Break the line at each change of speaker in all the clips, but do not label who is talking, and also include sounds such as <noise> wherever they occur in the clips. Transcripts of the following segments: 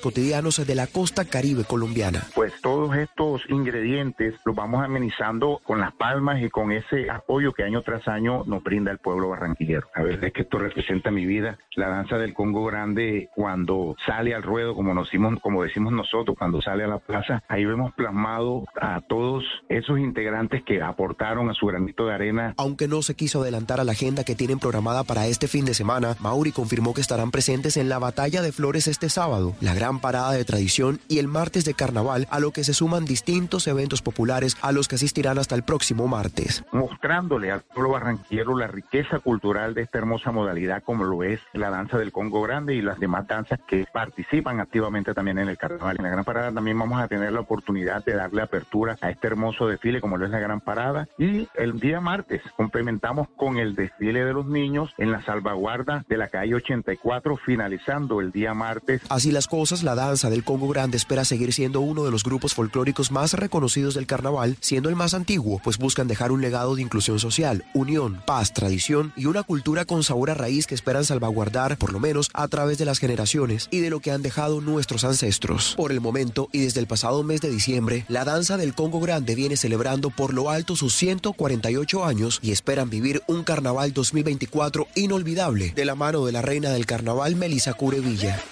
cotidianos de la costa caribe colombiana.
Pues todos estos ingredientes los vamos amenizando con las palmas y con ese apoyo que año tras año nos brinda el pueblo barranquillero. La verdad es que esto representa mi vida. La danza del Congo Grande cuando sale al ruedo, como, nos decimos, como decimos nosotros, cuando sale a la plaza, ahí vemos plasmado a todos esos integrantes que aportaron a su granito de arena.
Aunque no se quiso adelantar a la agenda que tienen programada para este fin de semana, Mauri confirmó que estarán presentes en la Batalla de Flores este sábado, la gran parada de tradición y el martes de carnaval, a lo que se suman distintos eventos populares a los que asistirán hasta el próximo martes.
Mostrándole al pueblo barranquillero la riqueza cultural de esta hermosa modalidad como lo es la danza del Congo Grande y las demás danzas que participan activamente también en el carnaval. En la gran parada también vamos a tener la oportunidad de darle apertura a este hermoso desfile como lo es la gran parada y el día martes complementamos con el desfile de los niños en la salvaguarda de la calle 84 finalizando el día martes.
Así las cosas, la danza del Congo Grande espera seguir siendo uno de los grupos folclóricos más reconocidos del carnaval, siendo el más antiguo, pues buscan dejar un legado de inclusión social, unión, paz, tradición y una cultura con sabor a raíz que esperan salvaguardar, por lo menos a través de las generaciones y de lo que han dejado nuestros ancestros. Por el momento y desde el pasado mes de diciembre, la danza del Congo Grande viene celebrando por lo alto sus 148 años y esperan vivir un carnaval 2024 inolvidable de la mano de la reina del carnaval Melissa Curevilla.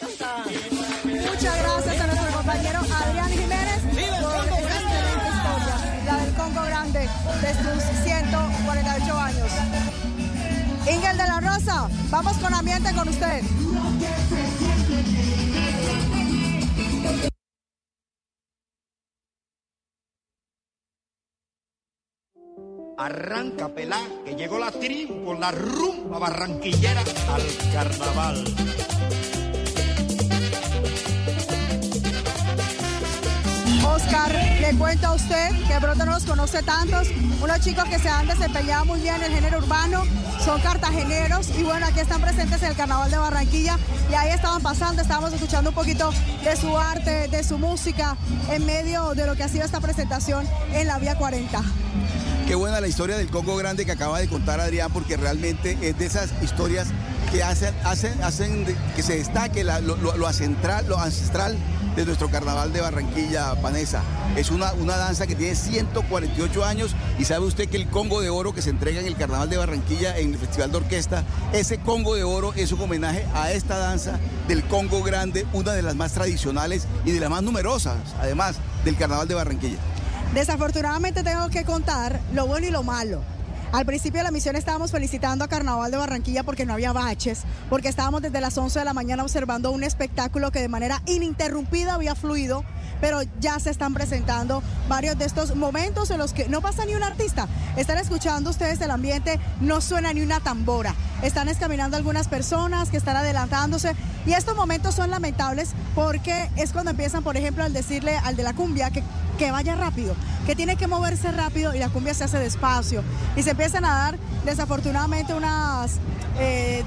Muchas gracias a nuestro compañero Adrián Jiménez por esta excelente historia, la del Congo Grande de sus 148 años. Ingel de la Rosa, vamos con ambiente con usted.
Arranca pelá, que llegó la trim con la rumba barranquillera al carnaval.
Oscar, le cuento a usted que pronto no los conoce tantos, unos chicos que se han desempeñado muy bien en el género urbano, son cartageneros y bueno, aquí están presentes en el Carnaval de Barranquilla. Y ahí estaban pasando, estábamos escuchando un poquito de su arte, de su música en medio de lo que ha sido esta presentación en la Vía 40.
Qué buena la historia del Congo Grande que acaba de contar Adrián, porque realmente es de esas historias que hacen, hacen, hacen que se destaque lo, lo- lo ancestral de nuestro carnaval de Barranquilla, Panesa. Es una, una danza que tiene 148 años y sabe usted que el Congo de Oro que se entrega en el carnaval de Barranquilla en el Festival de Orquesta, ese Congo de Oro es un homenaje a esta danza del Congo Grande, una de las más tradicionales y de las más numerosas, además, del carnaval de Barranquilla.
Desafortunadamente tengo que contar lo bueno y lo malo. Al principio de la misión estábamos felicitando a Carnaval de Barranquilla porque no había baches, porque estábamos desde las 11 de la mañana observando un espectáculo que de manera ininterrumpida había fluido, pero ya se están presentando varios de estos momentos en los que no pasa ni un artista. Están escuchando ustedes el ambiente, no suena ni una tambora. Están escaminando algunas personas que están adelantándose y estos momentos son lamentables porque es cuando empiezan, por ejemplo, al decirle al de la cumbia que que vaya rápido, que tiene que moverse rápido y la cumbia se hace despacio. Y se empiezan a dar desafortunadamente unas, eh,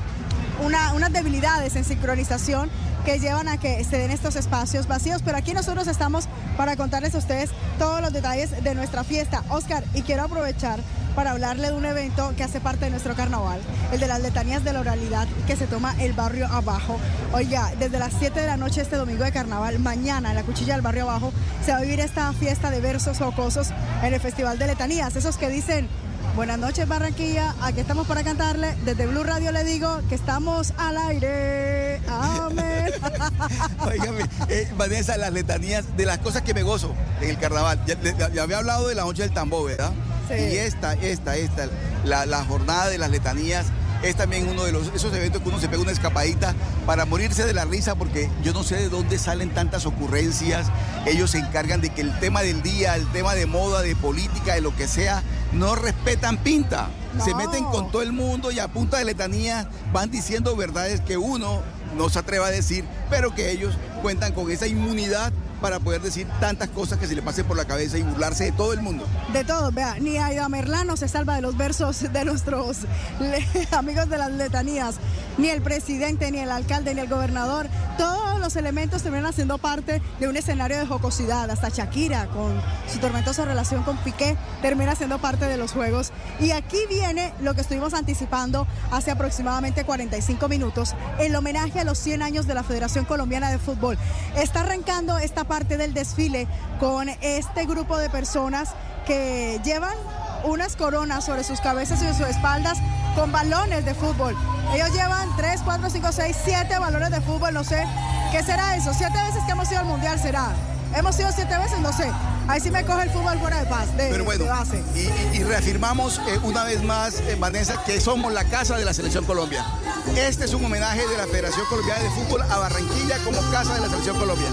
una- unas debilidades en sincronización que llevan a que se den estos espacios vacíos. Pero aquí nosotros estamos para contarles a ustedes todos los detalles de nuestra fiesta. Oscar, y quiero aprovechar para hablarle de un evento que hace parte de nuestro carnaval, el de las letanías de la oralidad que se toma el barrio abajo. Oiga, desde las 7 de la noche este domingo de carnaval, mañana en la cuchilla del barrio abajo, se va a vivir esta fiesta de versos jocosos en el Festival de Letanías. Esos que dicen, buenas noches Barranquilla, aquí estamos para cantarle. Desde Blue Radio le digo que estamos al aire. Amén. <laughs>
Óigame, eh, Vanessa, las letanías de las cosas que me gozo en el carnaval. Ya- ya había hablado de la noche del tambor, ¿verdad?
Sí.
Y esta, esta, esta, la, la jornada de las letanías es también uno de los, esos eventos que uno se pega una escapadita para morirse de la risa porque yo no sé de dónde salen tantas ocurrencias. Ellos se encargan de que el tema del día, el tema de moda, de política, de lo que sea, no respetan pinta. Se meten con todo el mundo y a punta de letanía van diciendo verdades que uno no se atreva a decir, pero que ellos cuentan con esa inmunidad para poder decir tantas cosas que se le pasen por la cabeza y burlarse de todo el mundo.
De todos, vea, ni Aida Merlano se salva de los versos de nuestros <laughs> amigos de las letanías, ni el presidente, ni el alcalde, ni el gobernador. Todos los elementos terminan siendo parte de un escenario de jocosidad. Hasta Shakira, con su tormentosa relación con Piqué, termina siendo parte de los juegos. Y aquí viene lo que estuvimos anticipando hace aproximadamente 45 minutos, el homenaje a los 100 años de la Federación Colombiana de fútbol. Está arrancando esta parte del desfile con este grupo de personas que llevan unas coronas sobre sus cabezas y sus espaldas con balones de fútbol. Ellos llevan 3, 4, 5, 6, 7 balones de fútbol, no sé. ¿Qué será eso? Siete veces que hemos ido al mundial será. Hemos ido siete veces, no sé. Ahí sí me coge el fútbol fuera de paz, de,
Pero bueno,
de base.
Y, y- y reafirmamos eh, una vez más, eh, Vanessa, que somos la casa de la Selección Colombia. Este es un homenaje de la Federación Colombiana de Fútbol a Barranquilla como casa de la Selección Colombia.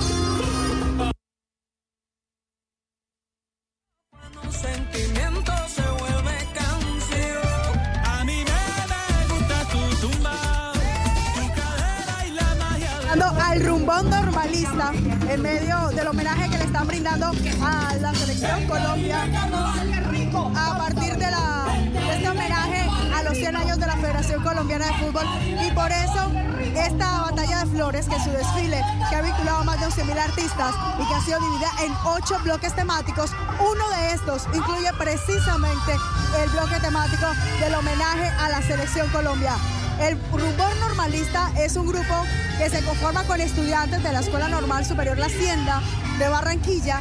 En medio del homenaje que le están brindando a la selección Colombia. A partir de, este homenaje a los 100 años de la Federación Colombiana de Fútbol. Y por eso esta batalla de flores que su desfile que ha vinculado a más de 11.000 artistas y que ha sido dividida en ocho bloques temáticos. Uno de estos incluye precisamente el bloque temático del homenaje a la selección Colombia el Rumbón Normalista es un grupo que se conforma con estudiantes de la Escuela Normal Superior La Hacienda de Barranquilla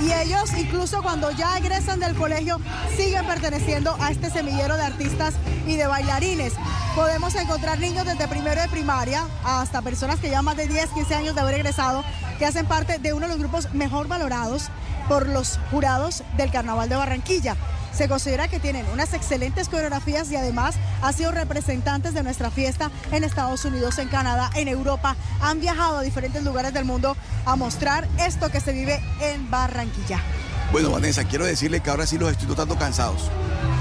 y ellos incluso cuando ya egresan del colegio siguen perteneciendo a este semillero de artistas y de bailarines. Podemos encontrar niños desde primero de primaria hasta personas que llevan más de 10, 15 años de haber egresado que hacen parte de uno de los grupos mejor valorados por los jurados del Carnaval de Barranquilla. Se considera que tienen unas excelentes coreografías y además han sido representantes de nuestra fiesta en Estados Unidos, en Canadá, en Europa. Han viajado a diferentes lugares del mundo a mostrar esto que se vive en Barranquilla.
Bueno, Vanessa, quiero decirle que ahora sí los estoy notando cansados.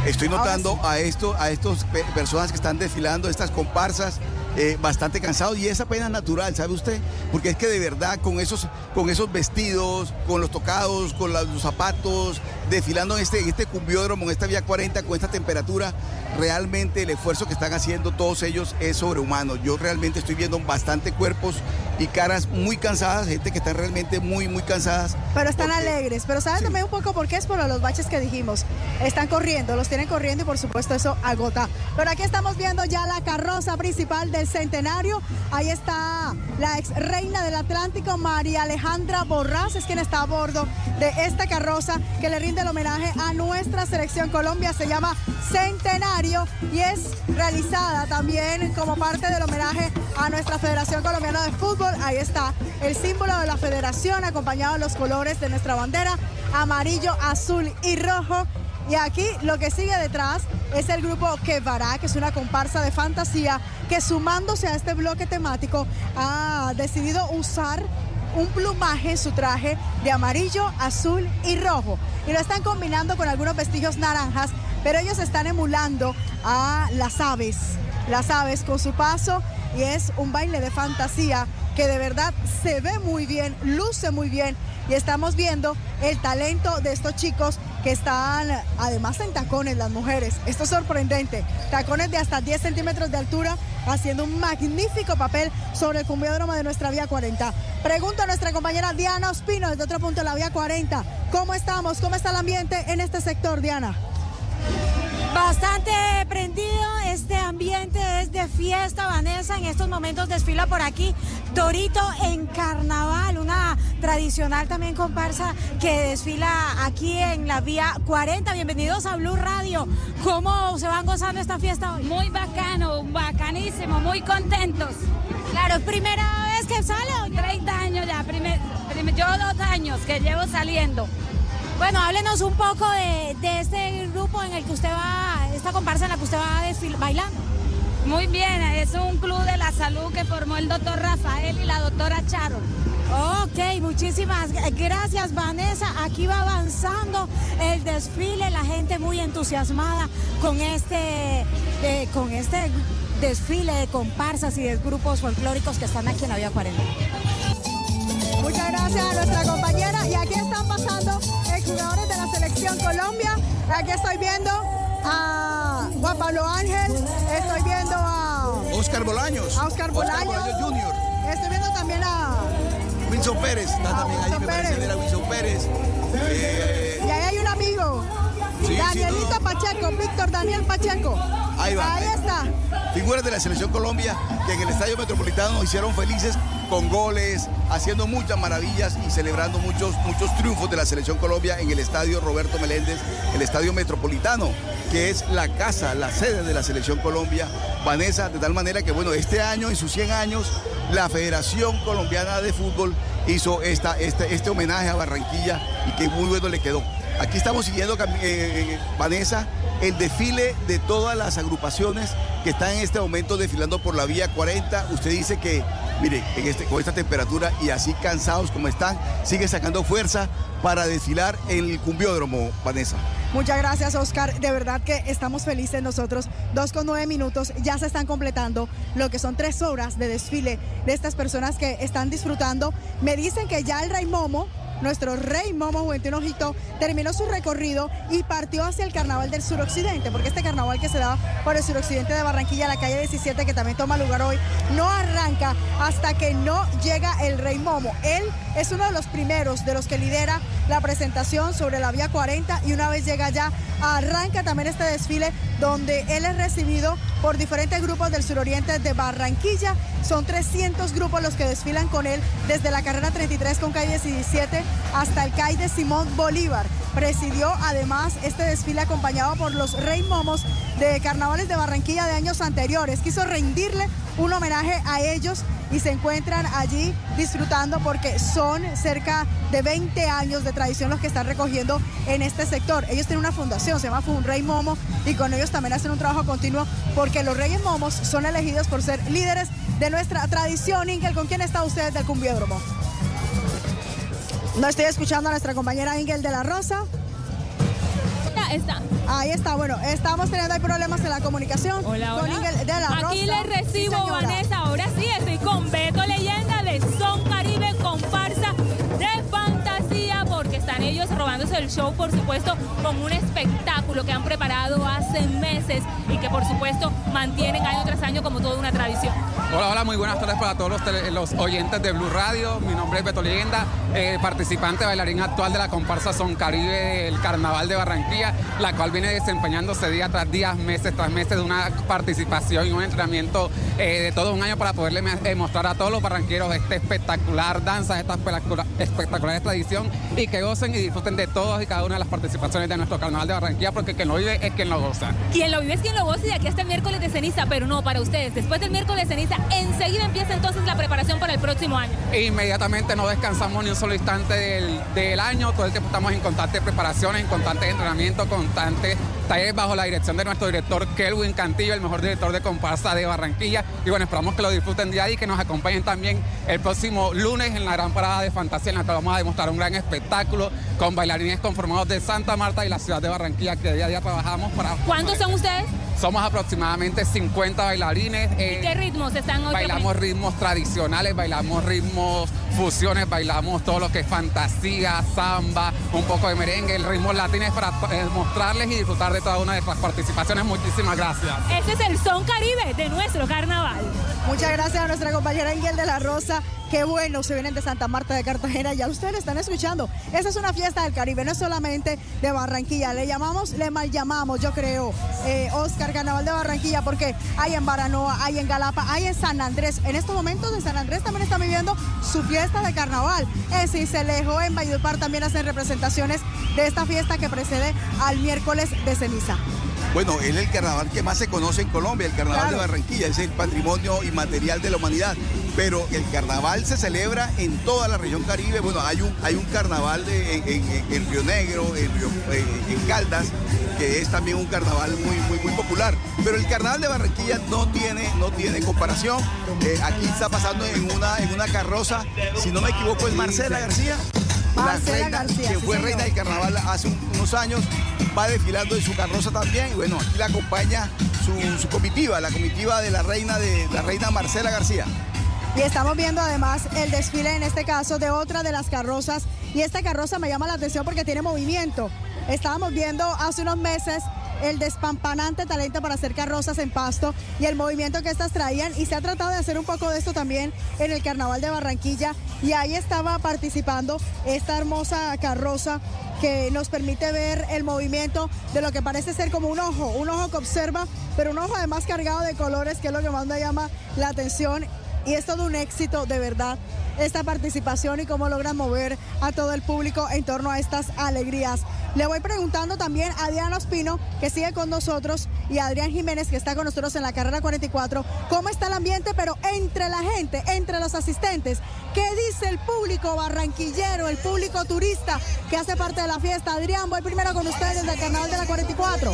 Estoy notando
sí.
a esto, a estos pe- personas que están desfilando, estas comparsas, eh, bastante cansados y esa pena es natural, ¿sabe usted? Porque es que de verdad con esos, con esos vestidos, con los tocados, con la- los zapatos, desfilando en este, en este cumbiódromo, en esta vía 40, con esta temperatura, realmente el esfuerzo que están haciendo todos ellos es sobrehumano. Yo realmente estoy viendo bastante cuerpos y caras muy cansadas, gente que está realmente muy, muy cansadas.
Pero están
porque-
alegres. Pero ¿saben
Sí.
también un poco por qué? Es por los baches que dijimos. Están corriendo, los tienen corriendo y por supuesto eso agota. Pero aquí estamos viendo ya la carroza principal del centenario. Ahí está la ex reina del Atlántico, María Alejandra Borrás, es quien está a bordo de esta carroza que le rinde el homenaje a nuestra selección Colombia. Se llama Centenario y es realizada también como parte del homenaje a nuestra Federación Colombiana de Fútbol. Ahí está el símbolo de la federación acompañado de los colores de nuestra bandera, amarillo, azul y rojo. Y aquí lo que sigue detrás es el grupo Quevará, que es una comparsa de fantasía que sumándose a este bloque temático ha decidido usar un plumaje su traje de amarillo, azul y rojo. Y lo están combinando con algunos vestigios naranjas, pero ellos están emulando a las aves, las aves con su paso y es un baile de fantasía que de verdad se ve muy bien, luce muy bien y estamos viendo el talento de estos chicos que están además en tacones las mujeres. Esto es sorprendente. Tacones de hasta 10 centímetros de altura haciendo un magnífico papel sobre el cumbiódromo de nuestra vía 40. Pregunto a nuestra compañera Diana Ospino desde otro punto de la vía 40. ¿Cómo estamos? ¿Cómo está el ambiente en este sector, Diana?
Bastante prendido, este ambiente es de fiesta, Vanessa, en estos momentos desfila por aquí Torito en Carnaval, una tradicional también comparsa que desfila aquí en la vía 40. Bienvenidos a Blue Radio. ¿Cómo se van gozando esta fiesta hoy?
Muy bacano, bacanísimo, muy contentos.
Claro, ¿es primera vez que sale. o ya?
30 años ya, primer, primer- yo dos años que llevo saliendo.
Bueno, háblenos un poco de, de este grupo en el que usted va, esta comparsa en la que usted va bailando.
Muy bien, es un club de la salud que formó el doctor Rafael y la doctora Charo.
Ok, muchísimas gracias Vanessa. Aquí va avanzando el desfile, la gente muy entusiasmada con este, eh, con este desfile de comparsas y de grupos folclóricos que están aquí en la Vía 40.
Muchas gracias a nuestra compañera. Y aquí están pasando jugadores de la selección Colombia. Aquí estoy viendo a Juan Pablo Ángel, estoy viendo a,
Oscar Bolaños.
a Oscar Bolaños.
Jr.
Estoy viendo también a...
Wilson Pérez, está
Ah,
también ahí, me parece ver a Wilson Pérez. Eh,
Y ahí hay un amigo.
Sí,
Danielito
sí,
Pacheco, Víctor Daniel Pacheco.
Ahí va.
Ahí está.
Figuras de la Selección Colombia que en el Estadio Metropolitano nos hicieron felices con goles, haciendo muchas maravillas y celebrando muchos, muchos triunfos de la Selección Colombia en el Estadio Roberto Meléndez, el Estadio Metropolitano, que es la casa, la sede de la Selección Colombia. Vanessa, de tal manera que, bueno, este año, en sus 100 años, la Federación Colombiana de Fútbol hizo esta, este, este homenaje a Barranquilla y que muy bueno le quedó. Aquí estamos siguiendo, Cam- eh, Vanessa, el desfile de todas las agrupaciones que están en este momento desfilando por la vía 40. Usted dice que, mire, este, con esta temperatura y así cansados como están, sigue sacando fuerza para desfilar en el cumbiódromo, Vanessa.
Muchas gracias, Oscar. De verdad que estamos felices nosotros. Dos con nueve minutos, ya se están completando lo que son tres horas de desfile de estas personas que están disfrutando. Me dicen que ya el Rey Momo, nuestro Rey Momo Juventud Ojito, terminó su recorrido y partió hacia el Carnaval del Suroccidente, porque este carnaval que se da por el suroccidente de Barranquilla, la calle 17, que también toma lugar hoy, no arranca hasta que no llega el Rey Momo. Él es uno de los primeros de los que lidera la presentación sobre la vía 40 y una vez llega allá arranca también este desfile donde él es recibido por diferentes grupos del suroriente de Barranquilla. Son 300 grupos los que desfilan con él desde la carrera 33 con calle 17 hasta el CAI de Simón Bolívar. Presidió además este desfile acompañado por los Rey Momos de carnavales de Barranquilla de años anteriores. Quiso rendirle un homenaje a ellos y se encuentran allí disfrutando porque son cerca de 20 años de tradición los que están recogiendo en este sector. Ellos tienen una fundación, se llama Rey Momo y con ellos también hacen un trabajo continuo porque los Reyes Momos son elegidos por ser líderes de nuestra tradición. Ingel, ¿con quién está usted del cumbiódromo? No estoy escuchando a nuestra compañera Ingel de la Rosa.
Ya está.
Ahí está, bueno, estamos teniendo problemas en la comunicación
Hola,
con
hola.
Ingel de la Rosa.
Aquí les recibo,
Sí.
Vanessa. Ahora sí, estoy con Beto Leyenda de Son están ellos robándose el show, por supuesto, con un espectáculo que han preparado hace meses y que, por supuesto, mantienen año tras año como toda una tradición.
Hola, hola, muy buenas tardes para todos los, tele- los oyentes de Blue Radio. Mi nombre es Beto Leyenda, eh, participante bailarín actual de la comparsa Son Caribe del Carnaval de Barranquilla, la cual viene desempeñándose día tras día, meses tras meses de una participación y un entrenamiento eh, de todo un año para poderle eh, mostrar a todos los barranqueros esta espectacular danza, esta espectacular, espectacular tradición y que gocen y disfruten de todas y cada una de las participaciones de nuestro Carnaval de Barranquilla, porque quien lo vive es quien lo goza.
Quien lo vive es quien lo goza y de aquí hasta el miércoles de ceniza, pero no para ustedes. Después del miércoles de ceniza, enseguida empieza entonces la preparación para el próximo año.
Inmediatamente no descansamos ni un solo instante del, del año, todo el tiempo estamos en constante preparación, en constante entrenamiento, constante talleres bajo la dirección de nuestro director Kelvin Cantillo, el mejor director de comparsa de Barranquilla. Y bueno, esperamos que lo disfruten día y que nos acompañen también el próximo lunes en la gran parada de fantasía, en la que vamos a demostrar un gran espectáculo con bailarines conformados de Santa Marta y la ciudad de Barranquilla, que día a día trabajamos para...
¿Cuántos son ustedes?
Somos aproximadamente 50 bailarines. eh,
¿Qué ritmos están hoy?
Bailamos ritmos tradicionales, bailamos ritmos fusiones, bailamos todo lo que es fantasía, samba, un poco de merengue, el ritmo latino es para eh, mostrarles y disfrutar de toda una de nuestras participaciones. Muchísimas gracias.
Este es el Son Caribe de nuestro carnaval.
Muchas gracias a nuestra compañera Ingel de la Rosa. Qué bueno, se vienen de Santa Marta de Cartagena, ya ustedes están escuchando. Esa es una fiesta del Caribe, no es solamente de Barranquilla. Le llamamos, le mal llamamos, yo creo, eh, Oscar Carnaval de Barranquilla, porque hay en Baranoa, hay en Galapa, hay en San Andrés. En estos momentos de San Andrés también están viviendo su fiesta de carnaval. En Cincelejo, en Valledupar también hacen representaciones de esta fiesta que precede al miércoles de ceniza.
Bueno, es el carnaval que más se conoce en Colombia, el carnaval
Claro.
de Barranquilla, es el patrimonio inmaterial de la humanidad. Pero el carnaval se celebra en toda la región caribe. Bueno, hay un, hay un carnaval de- en, en- en Río Negro, en, Río- en- en Caldas, que es también un carnaval muy, muy, muy popular. Pero el carnaval de Barranquilla no tiene, no tiene comparación. Eh, aquí está pasando en una, en una carroza, si no me equivoco, es Marcela García. La
Marcela
reina,
García,
que
sí,
fue
señor.
reina del carnaval hace un- unos años, va desfilando en su carroza también. Y bueno, aquí la acompaña su, su comitiva, la comitiva de la reina de la reina Marcela García.
Y estamos viendo además el desfile en este caso de otra de las carrozas. Y esta carroza me llama la atención porque tiene movimiento. Estábamos viendo hace unos meses el despampanante talento para hacer carrozas en pasto y el movimiento que estas traían. Y se ha tratado de hacer un poco de esto también en el Carnaval de Barranquilla. Y ahí estaba participando esta hermosa carroza que nos permite ver el movimiento de lo que parece ser como un ojo, un ojo que observa, pero un ojo además cargado de colores, que es lo que más me llama la atención. Y es todo un éxito de verdad esta participación y cómo logran mover a todo el público en torno a estas alegrías. Le voy preguntando también a Diana Ospino, que sigue con nosotros, y a Adrián Jiménez, que está con nosotros en la carrera 44, cómo está el ambiente, pero entre la gente, entre los asistentes. ¿Qué dice el público barranquillero, el público turista que hace parte de la fiesta? Adrián, voy primero con ustedes desde el Carnaval de la 44.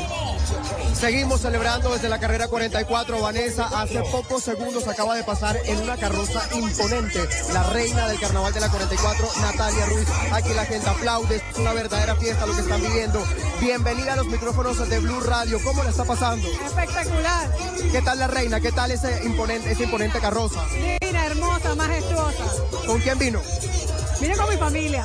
Seguimos celebrando desde la carrera 44, Vanessa. Hace pocos segundos acaba de pasar en una carroza imponente la reina del carnaval de la 44, Natalia Ruiz. Aquí la gente aplaude, es una verdadera fiesta lo que están viviendo. Bienvenida a los micrófonos de Blue Radio. ¿Cómo le está pasando?
Espectacular.
¿Qué tal la reina? ¿Qué tal ese imponente, esa imponente carroza?
Divina, hermosa, majestuosa.
¿Con quién vino?
Vine con mi familia.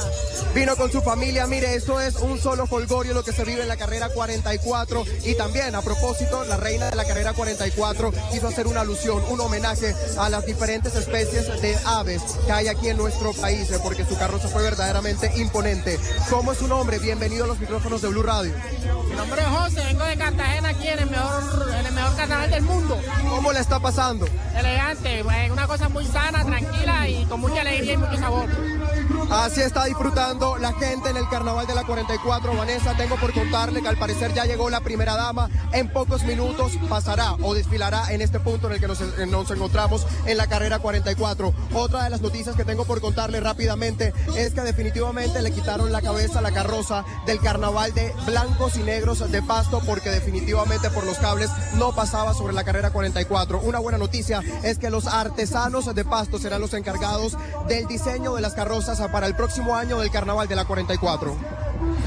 Vino con su familia, mire, esto es un solo folgorio lo que se vive en la carrera 44 y también a propósito, la reina de la carrera 44 quiso hacer una alusión, un homenaje a las diferentes especies de aves que hay aquí en nuestro país, eh, porque su carroza fue verdaderamente imponente. ¿Cómo es su nombre? Bienvenido a los micrófonos de Blue Radio.
Mi nombre es José, vengo de Cartagena aquí en el mejor, en el mejor carnaval del mundo.
¿Cómo le está pasando?
Elegante, una cosa muy sana, tranquila y con mucha alegría y mucho sabor.
Así está disfrutando la gente en el carnaval de la 44. Vanessa, tengo por contarle que al parecer ya llegó la primera dama. En pocos minutos pasará o desfilará en este punto en el que nos, nos encontramos en la carrera 44. Otra de las noticias que tengo por contarle rápidamente es que definitivamente le quitaron la cabeza a la carroza del carnaval de blancos y negros de pasto porque definitivamente por los cables no pasaba sobre la carrera 44. Una buena noticia es que los artesanos de pasto serán los encargados del diseño de las carrozas para el próximo año del carnaval de la 44.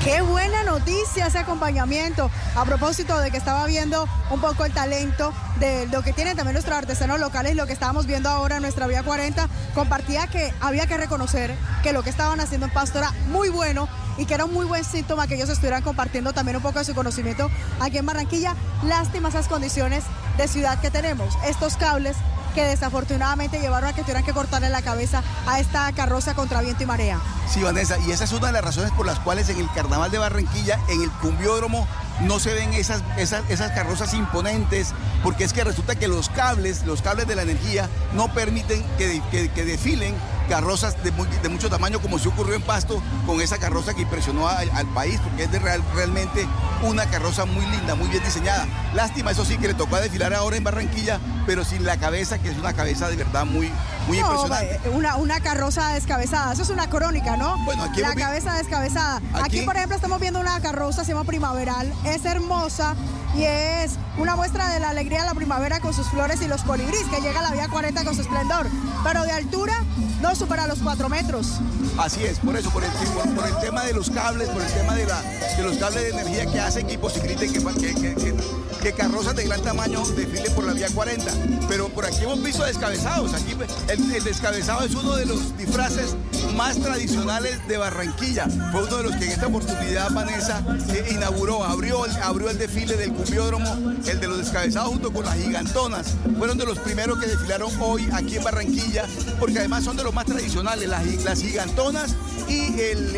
Qué buena noticia ese acompañamiento. A propósito de que estaba viendo un poco el talento de lo que tienen también nuestros artesanos locales, lo que estábamos viendo ahora en nuestra Vía 40, compartía que había que reconocer que lo que estaban haciendo en Pasto era muy bueno y que era un muy buen síntoma que ellos estuvieran compartiendo también un poco de su conocimiento aquí en Barranquilla. Lástima esas condiciones de ciudad que tenemos, estos cables que desafortunadamente llevaron a que tuvieran que cortarle la cabeza a esta carroza contra viento y marea.
Sí, Vanessa, y esa es una de las razones por las cuales en el Carnaval de Barranquilla, en el cumbiódromo, no se ven esas, esas, esas carrozas imponentes, porque es que resulta que los cables, los cables de la energía, no permiten que, que, que desfilen carrozas de, mucho tamaño, como se ocurrió en Pasto con esa carroza que impresionó al, al país, porque es de real- realmente una carroza muy linda, muy bien diseñada. Lástima, eso sí, que le tocó a desfilar ahora en Barranquilla, pero sin la cabeza, que es una cabeza de verdad muy, muy
No,
impresionante.
eh, una, una carroza descabezada, eso es una crónica, ¿no?
Bueno, aquí
La cabeza descabezada. Aquí,
Aquí-
por ejemplo, estamos viendo una carroza, se llama Primaveral, es hermosa y es una muestra de la alegría de la primavera con sus flores y los colibríes, que llega a la vía 40 con su esplendor, pero de altura no supera los 4 metros.
Así es, por eso, por el, por, por el tema de los cables, por el tema de, la, de los cables de energía que hacen que que, que- que- que carrozas de gran tamaño desfilen por la vía 40. Pero por aquí hemos visto descabezados. Aquí el, el descabezado es uno de los disfraces más tradicionales de Barranquilla. Fue uno de los que en esta oportunidad Vanessa eh, inauguró, abrió, el- abrió el desfile del cumbiódromo, el de los descabezados junto con las gigantonas. Fueron de los primeros que desfilaron hoy aquí en Barranquilla, porque además son de los más tradicionales, las, las gigantonas y el,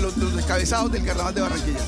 los, descabezados del carnaval de Barranquilla.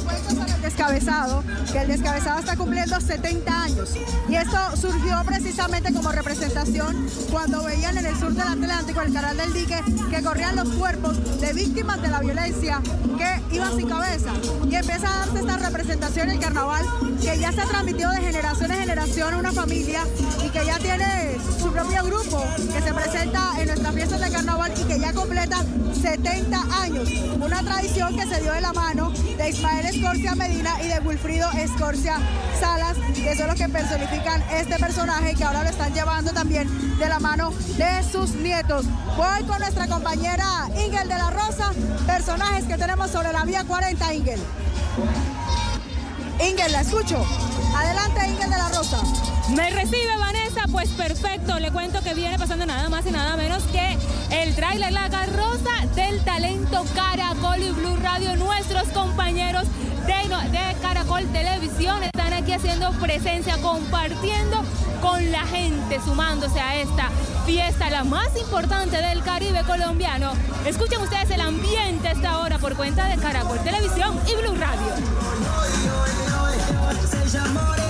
el descabezado, que el descabezado está cumpliendo 70 años. Y esto surgió precisamente como representación cuando veían en el sur del Atlántico, el canal del dique, que corrían los cuerpos de víctimas de la violencia que iban sin cabeza. Y empieza a darse esta representación en el carnaval que ya se ha transmitido de generación en generación a una familia y que ya tiene su propio grupo que se presenta en nuestras fiestas de carnaval y que ya completa 70 años. Una tradición que se dio de la mano de Ismael Escorcia Medina y de Wilfrido Escorcia Salas, que son los que personifican este personaje que ahora lo están llevando también de la mano de sus nietos. Voy con nuestra compañera Ingel de la Rosa, personajes que tenemos sobre la vía 40, Ingel. Ingel, la escucho. Adelante, Ingel de la Rosa.
Me recibe Vanessa, pues perfecto. Le cuento que viene pasando nada más y nada menos que el tráiler La Carroza del Talento Caracol y Blue Radio. Nuestros compañeros de, Caracol Televisión están aquí aquí haciendo presencia, compartiendo con la gente, sumándose a esta fiesta, la más importante del Caribe colombiano. Escuchen ustedes el ambiente a esta hora por cuenta de Caracol Televisión y Blue Radio.
Ahí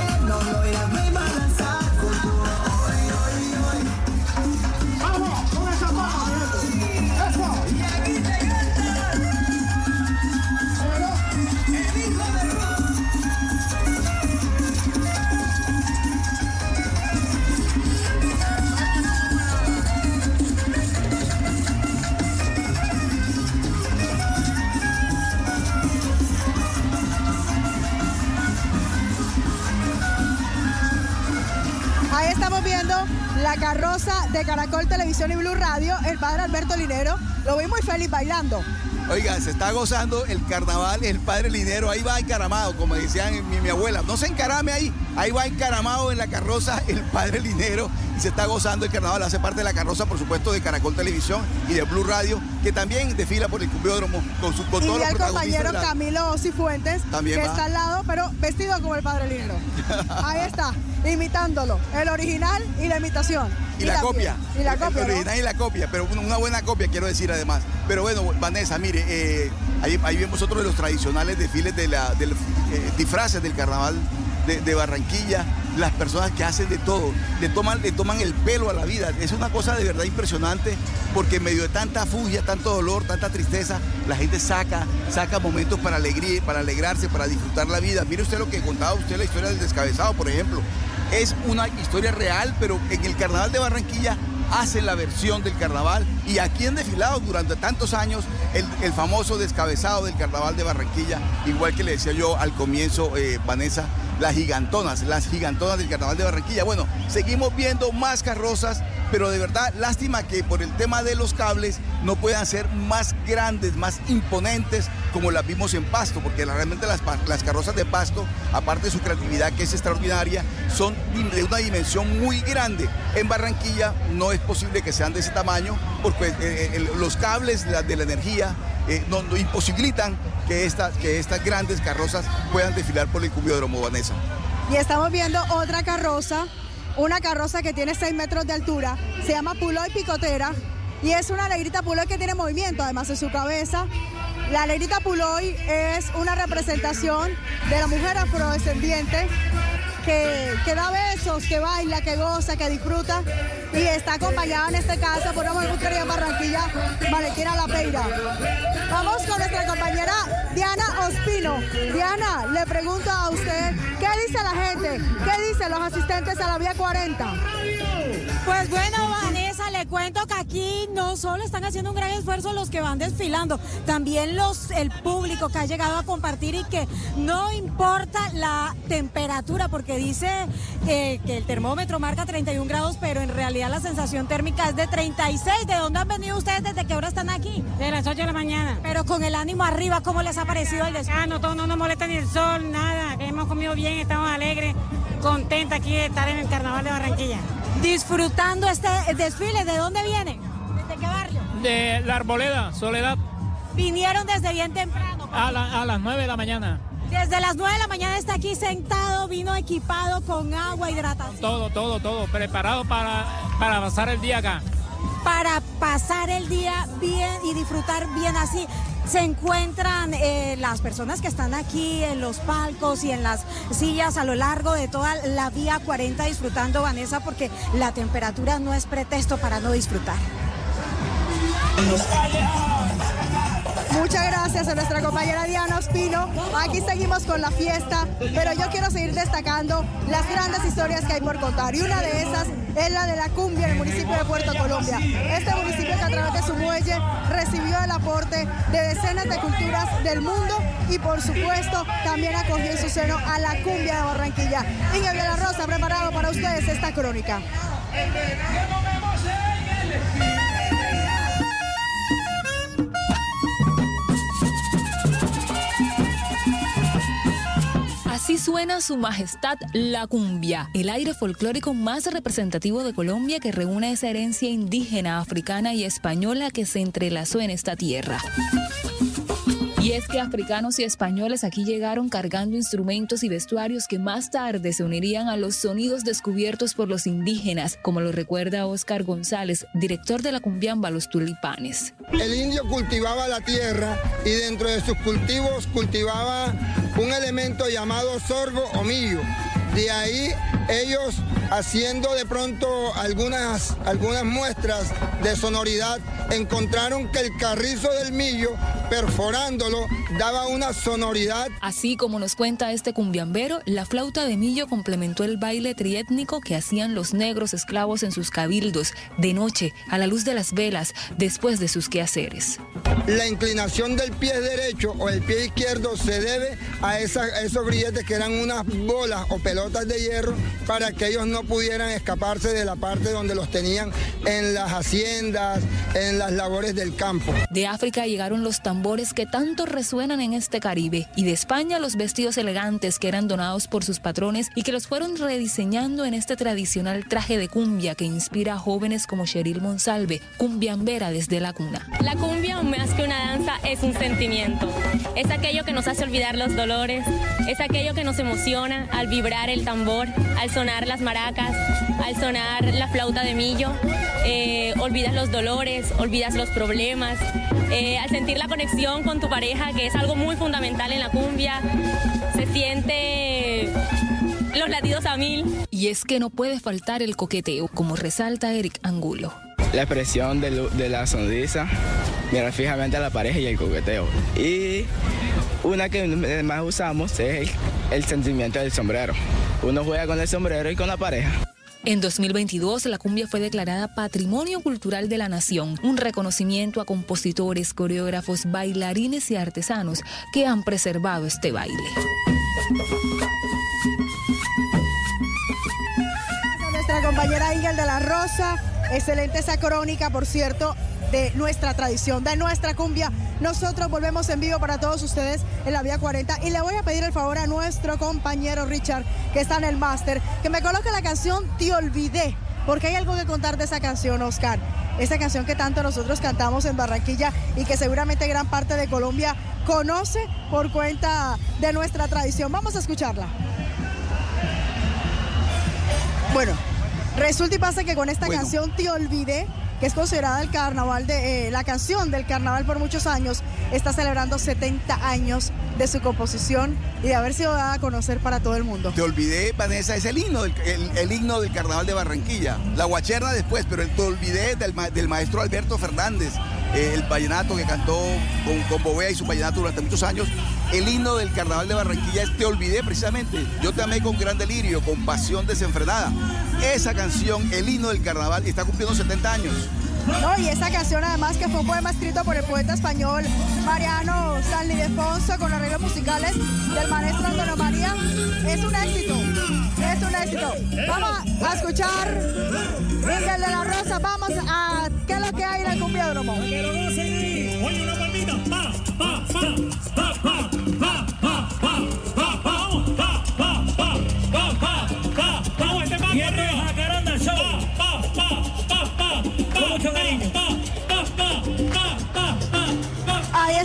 estamos viendo la carroza de Caracol Televisión y Blue Radio, el padre Alberto Linero. Lo vi muy feliz bailando.
Oiga, se está gozando el carnaval, el padre Linero, ahí va encaramado, como decían mi, mi abuela. No se encarame ahí, ahí va encaramado en la carroza el padre Linero y se está gozando el carnaval. Hace parte de la carroza, por supuesto, de Caracol Televisión y de Blue Radio, que también desfila por el cumbiódromo con, su, con
y el compañero
la-
Camilo Cifuentes,
También
que
va.
está al lado, pero vestido como el padre Linero. <laughs> Ahí está, imitándolo, el original y la imitación.
Y la copia.
Y la
El
copia, ¿no?
original y la copia, pero una- buena copia, quiero decir además. Pero bueno, Vanessa, mire, eh, ahí, ahí vemos otro de los tradicionales desfiles de la, del, eh, disfraces del carnaval de, de Barranquilla. Las personas que hacen de todo, le toman, le toman el pelo a la vida. Es una cosa de verdad impresionante porque en medio de tanta furia, tanto dolor, tanta tristeza, la gente saca, saca momentos para alegría, para alegrarse, para disfrutar la vida. Mire usted lo que contaba usted, la historia del descabezado, por ejemplo. Es una historia real, pero en el carnaval de Barranquilla hacen la versión del carnaval. Y aquí han desfilado durante tantos años el, el famoso descabezado del carnaval de Barranquilla, igual que le decía yo al comienzo, eh, Vanessa, las gigantonas, las gigantonas del carnaval de Barranquilla. Bueno, seguimos viendo más carrozas, pero de verdad, lástima que por el tema de los cables no puedan ser más grandes, más imponentes como las vimos en Pasto, porque realmente las, las carrozas de Pasto, aparte de su creatividad que es extraordinaria, son de una dimensión muy grande. En Barranquilla no es posible que sean de ese tamaño, porque eh, el- los cables de la energía eh, no, imposibilitan que estas, que estas grandes carrozas puedan desfilar por el cubiódromo, Vanessa.
Y estamos viendo otra carroza, una carroza que tiene 6 metros de altura, se llama Puloy Picotera y es una alegrita Puloy que tiene movimiento además en su cabeza. La alegrita Puloy es una representación de la mujer afrodescendiente que, da besos, que baila, que goza, que disfruta y está acompañada en este caso por una mujer en Barranquilla, Valentina La Peira. Vamos con nuestra compañera Diana Ospino. Diana, le pregunto a usted, ¿qué dice la gente? ¿Qué dicen los asistentes a la vía 40?
Pues bueno, Vanessa, le cuento que aquí no solo están haciendo un gran esfuerzo los que van desfilando, también los el público que ha llegado a compartir y que no importa la temperatura, porque dice eh, que el termómetro marca 31 grados, pero en realidad la sensación térmica es de 36. ¿De dónde han venido ustedes? ¿Desde qué hora están aquí?
De las 8 de la mañana.
Pero con el ánimo arriba, ¿cómo les ha parecido el desfile?
Ah, no, todo, no nos molesta ni el sol, nada. Hemos comido bien, estamos alegres, contentos aquí de estar en el carnaval de Barranquilla.
Disfrutando este desfile, ¿de dónde vienen? ¿Desde qué barrio?
De la Arboleda, Soledad,
Vinieron desde bien temprano.
a, la- a las 9 de la mañana.
Desde las 9 de la mañana está aquí sentado, vino equipado con agua, hidratación.
Todo, todo, todo, preparado para, para pasar el día acá.
Para pasar el día bien y disfrutar bien así. Se encuentran eh, las personas que están aquí en los palcos y en las sillas a lo largo de toda la vía 40 disfrutando, Vanessa, porque la temperatura no es pretexto para no disfrutar.
Muchas gracias a nuestra compañera Diana Ospino. Aquí seguimos con la fiesta, pero yo quiero seguir destacando las grandes historias que hay por contar. Y una de esas es la de la cumbia en el municipio de Puerto Colombia. Este municipio que a través de su muelle recibió el aporte de decenas de culturas del mundo y por supuesto también acogió en su seno a la cumbia de Barranquilla. Inge La Rosa ha preparado para ustedes esta crónica.
Así suena su majestad la cumbia, el aire folclórico más representativo de Colombia que reúne esa herencia indígena, africana y española que se entrelazó en esta tierra.
Y es que africanos y españoles aquí llegaron cargando instrumentos y vestuarios que más tarde se unirían a los sonidos descubiertos por los indígenas, como lo recuerda Oscar González, director de la cumbiamba Los Tulipanes.
El indio cultivaba la tierra y dentro de sus cultivos cultivaba un elemento llamado sorgo o millo. De ahí ellos haciendo de pronto algunas, algunas muestras de sonoridad, encontraron que el carrizo del millo, perforándolo, daba una sonoridad.
Así como nos cuenta este cumbiambero, la flauta de millo complementó el baile triétnico que hacían los negros esclavos en sus cabildos, de noche, a la luz de las velas, después de sus quehaceres.
La inclinación del pie derecho o el pie izquierdo se debe a, esa- a esos grilletes que eran unas bolas o pelotas de hierro para que ellos no pudieran escaparse de la parte donde los tenían en las haciendas, en las labores del campo.
De África llegaron los tambores que tanto resuenan en este Caribe y de España los vestidos elegantes que eran donados por sus patrones y que los fueron rediseñando en este tradicional traje de cumbia que inspira a jóvenes como Cheryl Monsalve, cumbiambera desde la cuna.
La cumbia, más que una danza, es un sentimiento. Es aquello que nos hace olvidar los dolores, es aquello que nos emociona al vibrar el tambor, al sonar las maracas, al sonar la flauta de millo. Eh, olvidas los dolores, olvidas los problemas, eh, al sentir la conexión con tu pareja, que es algo muy fundamental en la cumbia, se siente los latidos a mil.
Y es que no puede faltar el coqueteo, como resalta Eric Angulo.
La expresión de, la sonrisa, mirar fijamente a la pareja y el coqueteo. Y una que más usamos es el, el sentimiento del sombrero. Uno juega con el sombrero y con la pareja.
En 2022, la cumbia fue declarada Patrimonio Cultural de la Nación, un reconocimiento a compositores, coreógrafos, bailarines y artesanos que han preservado este baile.
a nuestra compañera Ingel de la Rosa. Excelente esa crónica, por cierto, de nuestra tradición, de nuestra cumbia. Nosotros volvemos en vivo para todos ustedes en la Vía 40 y le voy a pedir el favor a nuestro compañero Richard, que está en el máster, que me coloque la canción Te Olvidé, porque hay algo que contar de esa canción, Oscar. Esa canción que tanto nosotros cantamos en Barranquilla y que seguramente gran parte de Colombia conoce por cuenta de nuestra tradición. Vamos a escucharla. Bueno, resulta y pasa que con esta
Bueno.
canción Te Olvidé, que es considerada el carnaval de eh, la canción del carnaval por muchos años, está celebrando 70 años de su composición y de haber sido dada a conocer para todo el mundo.
Te olvidé, Vanessa, es el himno, del, el, el himno del Carnaval de Barranquilla. La guacherna después, pero el Te olvidé del, del maestro Alberto Fernández, eh, el vallenato que cantó con, con y su vallenato durante muchos años. El himno del Carnaval de Barranquilla es Te olvidé precisamente. Yo te amé con gran delirio, con pasión desenfrenada. Esa canción, el himno del Carnaval, está cumpliendo 70 años.
No, y esta canción además que fue un poema escrito por el poeta español Mariano San Ildefonso con arreglos musicales del maestro Antonio María, es un éxito, un éxito. Vamos a escuchar Miguel de la Rosa, vamos a qué es lo que hay en el cumbiódromo.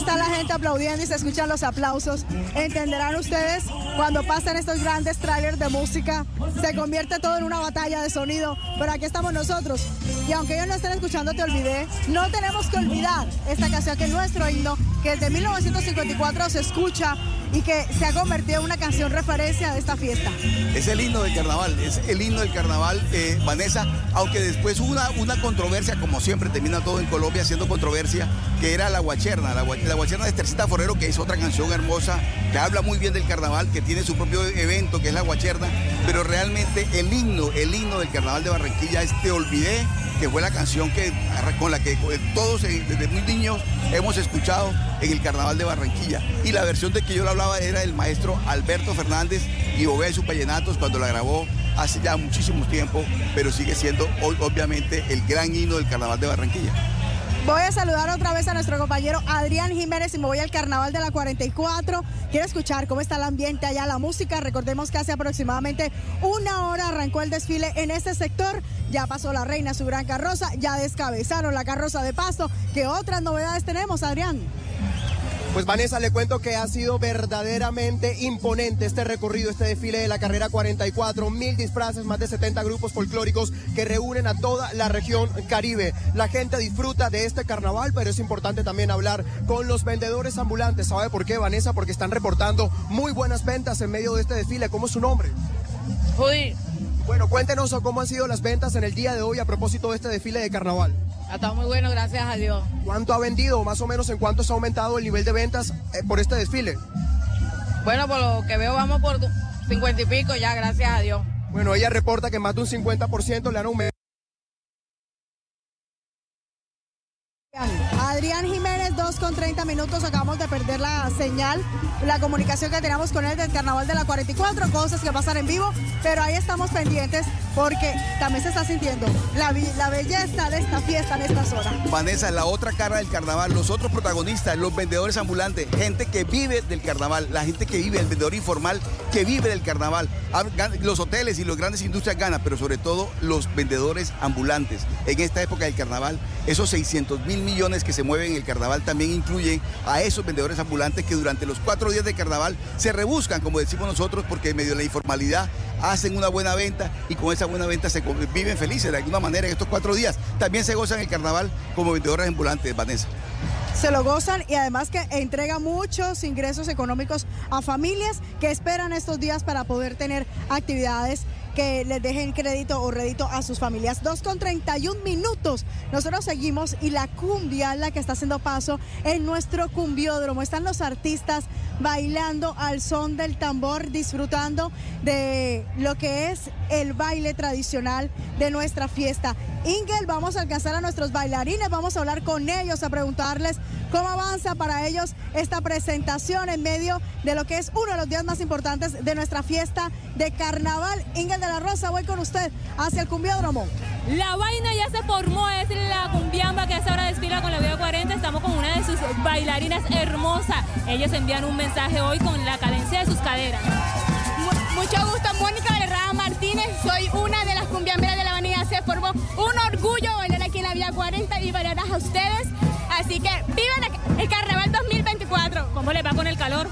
Está la gente aplaudiendo y se escuchan los aplausos. Entenderán ustedes cuando pasan estos grandes trailers de música, se convierte todo en una batalla de sonido. Pero aquí estamos nosotros. Y aunque ellos no estén escuchando Te Olvidé, no tenemos que olvidar esta canción que es nuestro himno, que desde 1954 se escucha y que se ha convertido en una canción referencia de esta fiesta.
Es el himno del carnaval, es el himno del carnaval, eh, Vanessa, aunque después hubo una, una controversia, como siempre termina todo en Colombia siendo controversia, que era la guacherna, la, gua- la guacherna de Tercita Forero, que es otra canción hermosa, que habla muy bien del carnaval, que tiene su propio evento, que es la guacherna, pero realmente el himno, el himno del carnaval de Barranquilla es Te Olvidé, que fue la canción que, con la que todos eh, desde muy niños hemos escuchado en el carnaval de Barranquilla. Y la versión de que yo le hablaba era el maestro Alberto Fernández y Bobea y sus cuando la grabó hace ya muchísimo tiempo, pero sigue siendo hoy obviamente el gran himno del carnaval de Barranquilla.
Voy a saludar otra vez a nuestro compañero Adrián Jiménez y me voy al carnaval de la 44. Quiero escuchar cómo está el ambiente allá, la música. Recordemos que hace aproximadamente una hora arrancó el desfile en este sector. Ya pasó la reina su gran carroza, ya descabezaron la carroza de pasto. ¿Qué otras novedades tenemos, Adrián?
Pues Vanessa, le cuento que ha sido verdaderamente imponente este recorrido, este desfile de la carrera 44, mil disfraces, más de 70 grupos folclóricos que reúnen a toda la región Caribe. La gente disfruta de este carnaval, pero es importante también hablar con los vendedores ambulantes. ¿Sabe por qué, Vanessa? Porque están reportando muy buenas ventas en medio de este desfile. ¿Cómo es su nombre?
Judy.
Bueno, cuéntenos cómo han sido las ventas en el día de hoy a propósito de este desfile de carnaval.
Ha estado muy bueno, gracias a Dios.
¿Cuánto ha vendido? Más o menos en cuánto se ha aumentado el nivel de ventas eh, por este desfile.
Bueno, por lo que veo vamos por 50 y pico ya, gracias a Dios.
Bueno, ella reporta que más de un 50% le han aumentado.
30 minutos. Acabamos de perder la señal, la comunicación que teníamos con él del carnaval de la 44, cosas que pasan en vivo, pero ahí estamos pendientes porque también se está sintiendo la, belleza de esta fiesta en esta zona.
Vanessa, la otra cara del carnaval, los otros protagonistas, los vendedores ambulantes, gente que vive del carnaval, la gente que vive, el vendedor informal que vive del carnaval. Los hoteles y las grandes industrias ganan, pero sobre todo los vendedores ambulantes. En esta época del carnaval, esos 600 mil millones que se mueven en el carnaval también incluyen a esos vendedores ambulantes que durante los cuatro días de carnaval se rebuscan, como decimos nosotros, porque en medio de la informalidad hacen una buena venta y con esa buena venta se viven felices de alguna manera en estos cuatro días. También se gozan el carnaval como vendedores ambulantes, Vanessa
se lo gozan y además que entrega muchos ingresos económicos a familias que esperan estos días para poder tener actividades que les dejen crédito o rédito a sus familias. Dos con 31 minutos. Nosotros seguimos y la cumbia, la que está haciendo paso en nuestro cumbiódromo. Están los artistas bailando al son del tambor, disfrutando de lo que es el baile tradicional de nuestra fiesta. Ingel, vamos a alcanzar a nuestros bailarines, vamos a hablar con ellos, a preguntarles cómo avanza para ellos esta presentación en medio de lo que es uno de los días más importantes de nuestra fiesta de carnaval. Ingel de la Rosa, voy con usted hacia el cumbiódromo.
La vaina ya se formó, es la cumbiamba que hace ahora desfila con la vida 40. Estamos con una de sus bailarinas hermosa. Ellos envían un mensaje hoy con la cadencia de sus caderas.
Mucho gusto, Mónica Valderrama Martínez. Soy una de las cumbiamberas de la avenida. Se formó un orgullo bailar aquí en la Vía 40 y bailarás a ustedes. Así que vivan el Carnaval 2024.
¿Cómo le va con el calor?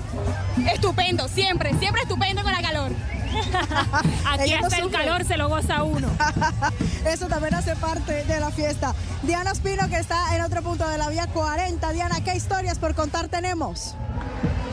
Estupendo, siempre, siempre estupendo con el calor. <laughs>
Aquí hasta el calor se lo goza uno. <laughs>
Eso también hace parte de la fiesta. Diana Espino que está en otro punto de la vía 40. Diana, ¿qué historias por contar tenemos?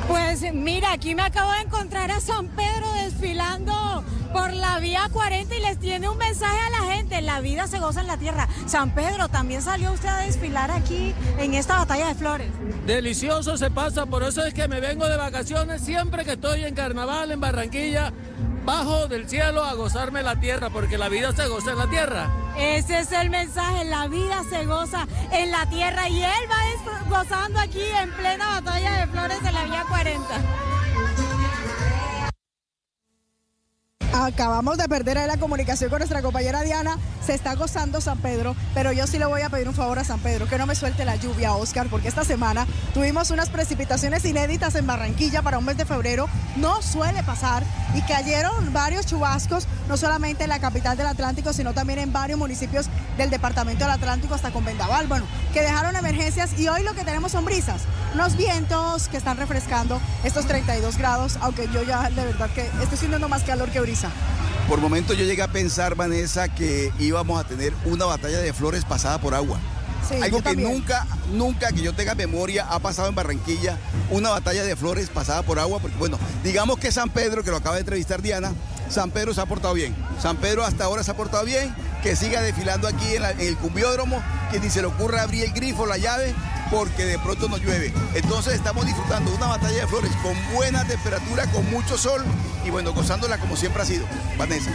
Pues mira, aquí me acabo de encontrar a San Pedro desfilando por la vía 40 y les tiene un mensaje a la gente. La vida se goza en la tierra. San Pedro, también salió usted a desfilar aquí en esta batalla de flores.
Delicioso se pasa, por eso es que me vengo de vacaciones siempre que estoy en carnaval en Barranquilla bajo del cielo a gozarme la tierra, porque la vida se goza en la tierra.
Ese es el mensaje, la vida se goza en la tierra y él va gozando aquí en plena batalla de flores de la vía 40.
Acabamos de perder ahí la comunicación con nuestra compañera Diana. Se está gozando San Pedro, pero yo sí le voy a pedir un favor a San Pedro, que no me suelte la lluvia, Oscar, porque esta semana tuvimos unas precipitaciones inéditas en Barranquilla para un mes de febrero. No suele pasar y cayeron varios chubascos, no solamente en la capital del Atlántico, sino también en varios municipios del departamento del Atlántico hasta con Vendaval, bueno, que dejaron emergencias y hoy lo que tenemos son brisas, unos vientos que están refrescando estos 32 grados, aunque yo ya de verdad que estoy sintiendo más calor que brisa.
Por momento yo llegué a pensar, Vanessa, que íbamos a tener una batalla de flores pasada por agua. Algo que nunca, nunca que yo tenga memoria ha pasado en Barranquilla, una batalla de flores pasada por agua, porque bueno, digamos que San Pedro, que lo acaba de entrevistar Diana, San Pedro se ha portado bien. San Pedro hasta ahora se ha portado bien, que siga desfilando aquí en, en el cumbiódromo, que ni se le ocurra abrir el grifo, la llave, porque de pronto no llueve. Entonces estamos disfrutando una batalla de flores con buena temperatura, con mucho sol y bueno, gozándola como siempre ha sido. Vanessa.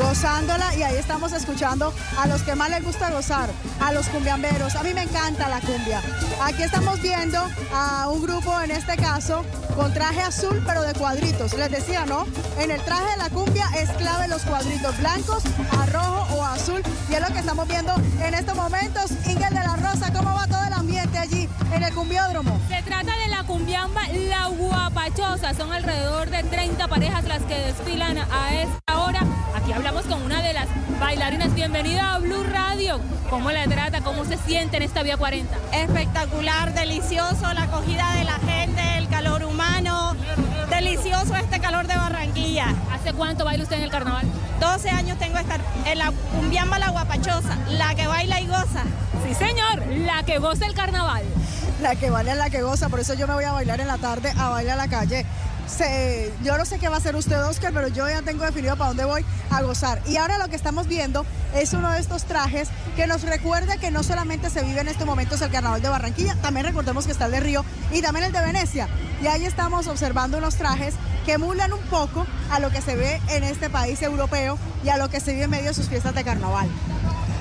Gozándola y ahí estamos escuchando a los que más les gusta gozar, a los cumbiamberos. A mí me encanta la cumbia. Aquí estamos viendo a un grupo, en este caso, con traje azul pero de cuadritos. Les decía, ¿no? En el traje de la cumbia es clave los cuadritos blancos, a rojo o azul. Y es lo que estamos viendo en estos momentos. Ingel de la Rosa, ¿cómo va todo el ambiente allí allí en el cumbiódromo?
Se trata de la cumbiamba La Guapachosa. Son alrededor de 30 parejas las que desfilan a esta hora. Aquí hablamos con una de las bailarinas. Bienvenida a Blue Radio. ¿Cómo la trata? ¿Cómo se siente en esta vía 40?
Espectacular, delicioso la acogida de la gente, el
calor humano. Delicioso este calor de Barranquilla.
¿Hace cuánto baila usted en el carnaval?
12 años tengo estar en la cumbiamba La Guapachosa, la que baila y goza.
Sí, señor, la que goza el carnaval.
La que baila es la que goza, por eso yo me voy a bailar en la tarde a bailar a la calle. Yo no sé qué va a hacer usted, Oscar, pero yo ya tengo definido para dónde voy a gozar. Y ahora lo que estamos viendo es uno de estos trajes que nos recuerda que no solamente se vive en este momento el carnaval de Barranquilla, también recordemos que está el de Río y también el de Venecia. Y ahí estamos observando unos trajes que emulan un poco a lo que se ve en este país europeo y a lo que se vive en medio de sus fiestas de carnaval.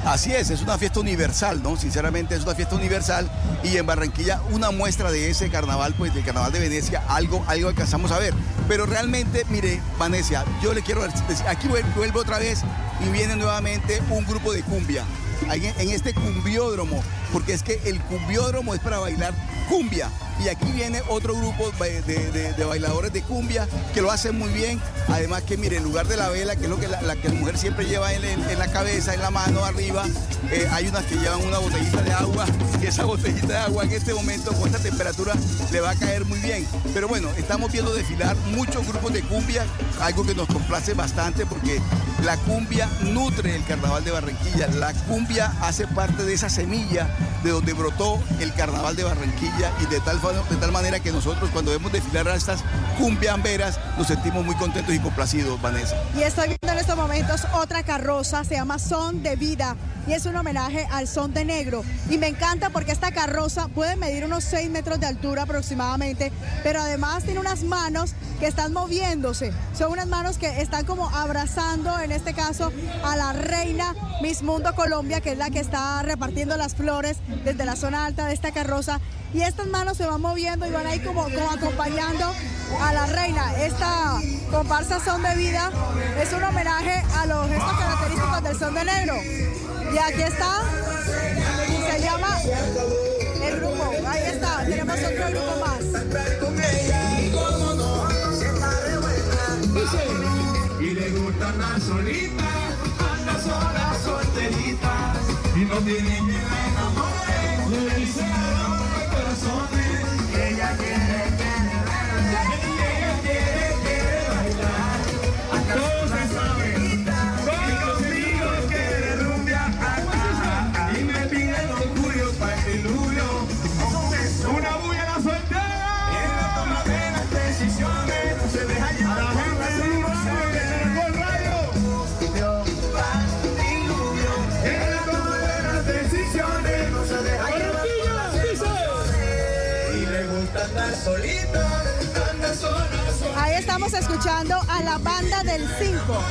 Así es, es una fiesta universal, ¿no? Sinceramente es una fiesta universal y en Barranquilla una muestra de ese carnaval, pues del carnaval de Venecia, algo, algo alcanzamos a ver. Pero realmente, mire, Vanessa, yo le quiero decir, aquí vuelvo otra vez y viene nuevamente un grupo de cumbia, en este cumbiódromo, porque es que el cumbiódromo es para bailar cumbia. Y aquí viene otro grupo de, bailadores de cumbia que lo hacen muy bien. Además que mire, en lugar de la vela, que es lo que la, que la mujer siempre lleva en, la cabeza, en la mano, arriba, eh, hay unas que llevan una botellita de agua <laughs> y esa botellita de agua en este momento con esta temperatura le va a caer muy bien. Pero bueno, estamos viendo desfilar muchos grupos de cumbia, algo que nos complace bastante porque la cumbia nutre el carnaval de Barranquilla. La cumbia hace parte de esa semilla de donde brotó el carnaval de Barranquilla y de tal, de tal manera que nosotros cuando vemos desfilar a estas cumbiamberas nos sentimos muy contentos y complacidos, Vanessa.
Y estoy viendo en estos momentos otra carroza, se llama Son de Vida y es un homenaje al son de negro. Y me encanta porque esta carroza puede medir unos 6 metros de altura aproximadamente, pero además tiene unas manos que están moviéndose. Son unas manos que están como abrazando, en este caso, a la reina Miss Mundo Colombia, que es la que está repartiendo las flores desde la zona alta de esta carroza. Y estas manos se van moviendo y van ahí como, como acompañando a la reina. Esta comparsa Son de Vida es un homenaje a los gestos característicos del son de negro. Y aquí está, se llama el grupo, ahí está, tenemos otro grupo más.
Y le gusta andar solita, anda sola, solterita, y no tiene que enamorar, le dice
escuchando a la banda del 5,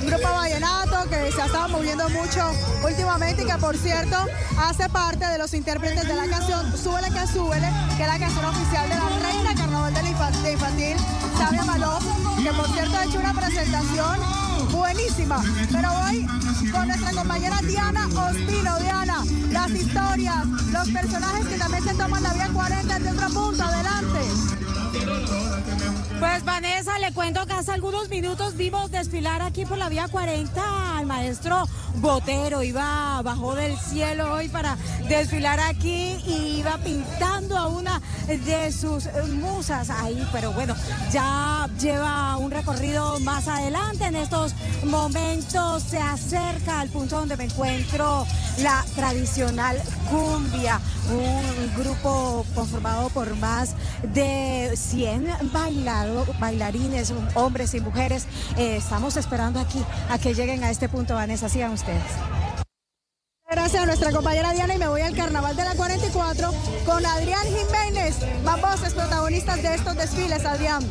un grupo vallenato que se ha estado moviendo mucho últimamente y que por cierto hace parte de los intérpretes de la canción Súbele que súbele, que es la canción oficial de la reina carnaval de infantil, infantil Sabia Malov, que por cierto ha hecho una presentación buenísima. Pero hoy con nuestra compañera Diana Ospino. Diana, las historias, los personajes que también se toman la vía 40 de otro punto. Adelante.
Pues Vanessa, le cuento que hace algunos minutos vimos desfilar aquí por la vía 40 al maestro Botero. Iba bajó del cielo hoy para desfilar aquí y iba pintando a una de sus musas ahí. Pero bueno, ya lleva un recorrido más adelante. En estos momentos se acerca al punto donde me encuentro la tradicional cumbia, un grupo conformado por más de 100 bailarines, hombres y mujeres. Eh, estamos esperando aquí a que lleguen a este punto, Vanessa, sigan
Gracias a nuestra compañera Diana y me voy al carnaval de la 44 con Adrián Jiménez, más voces protagonistas de estos desfiles, Adrián.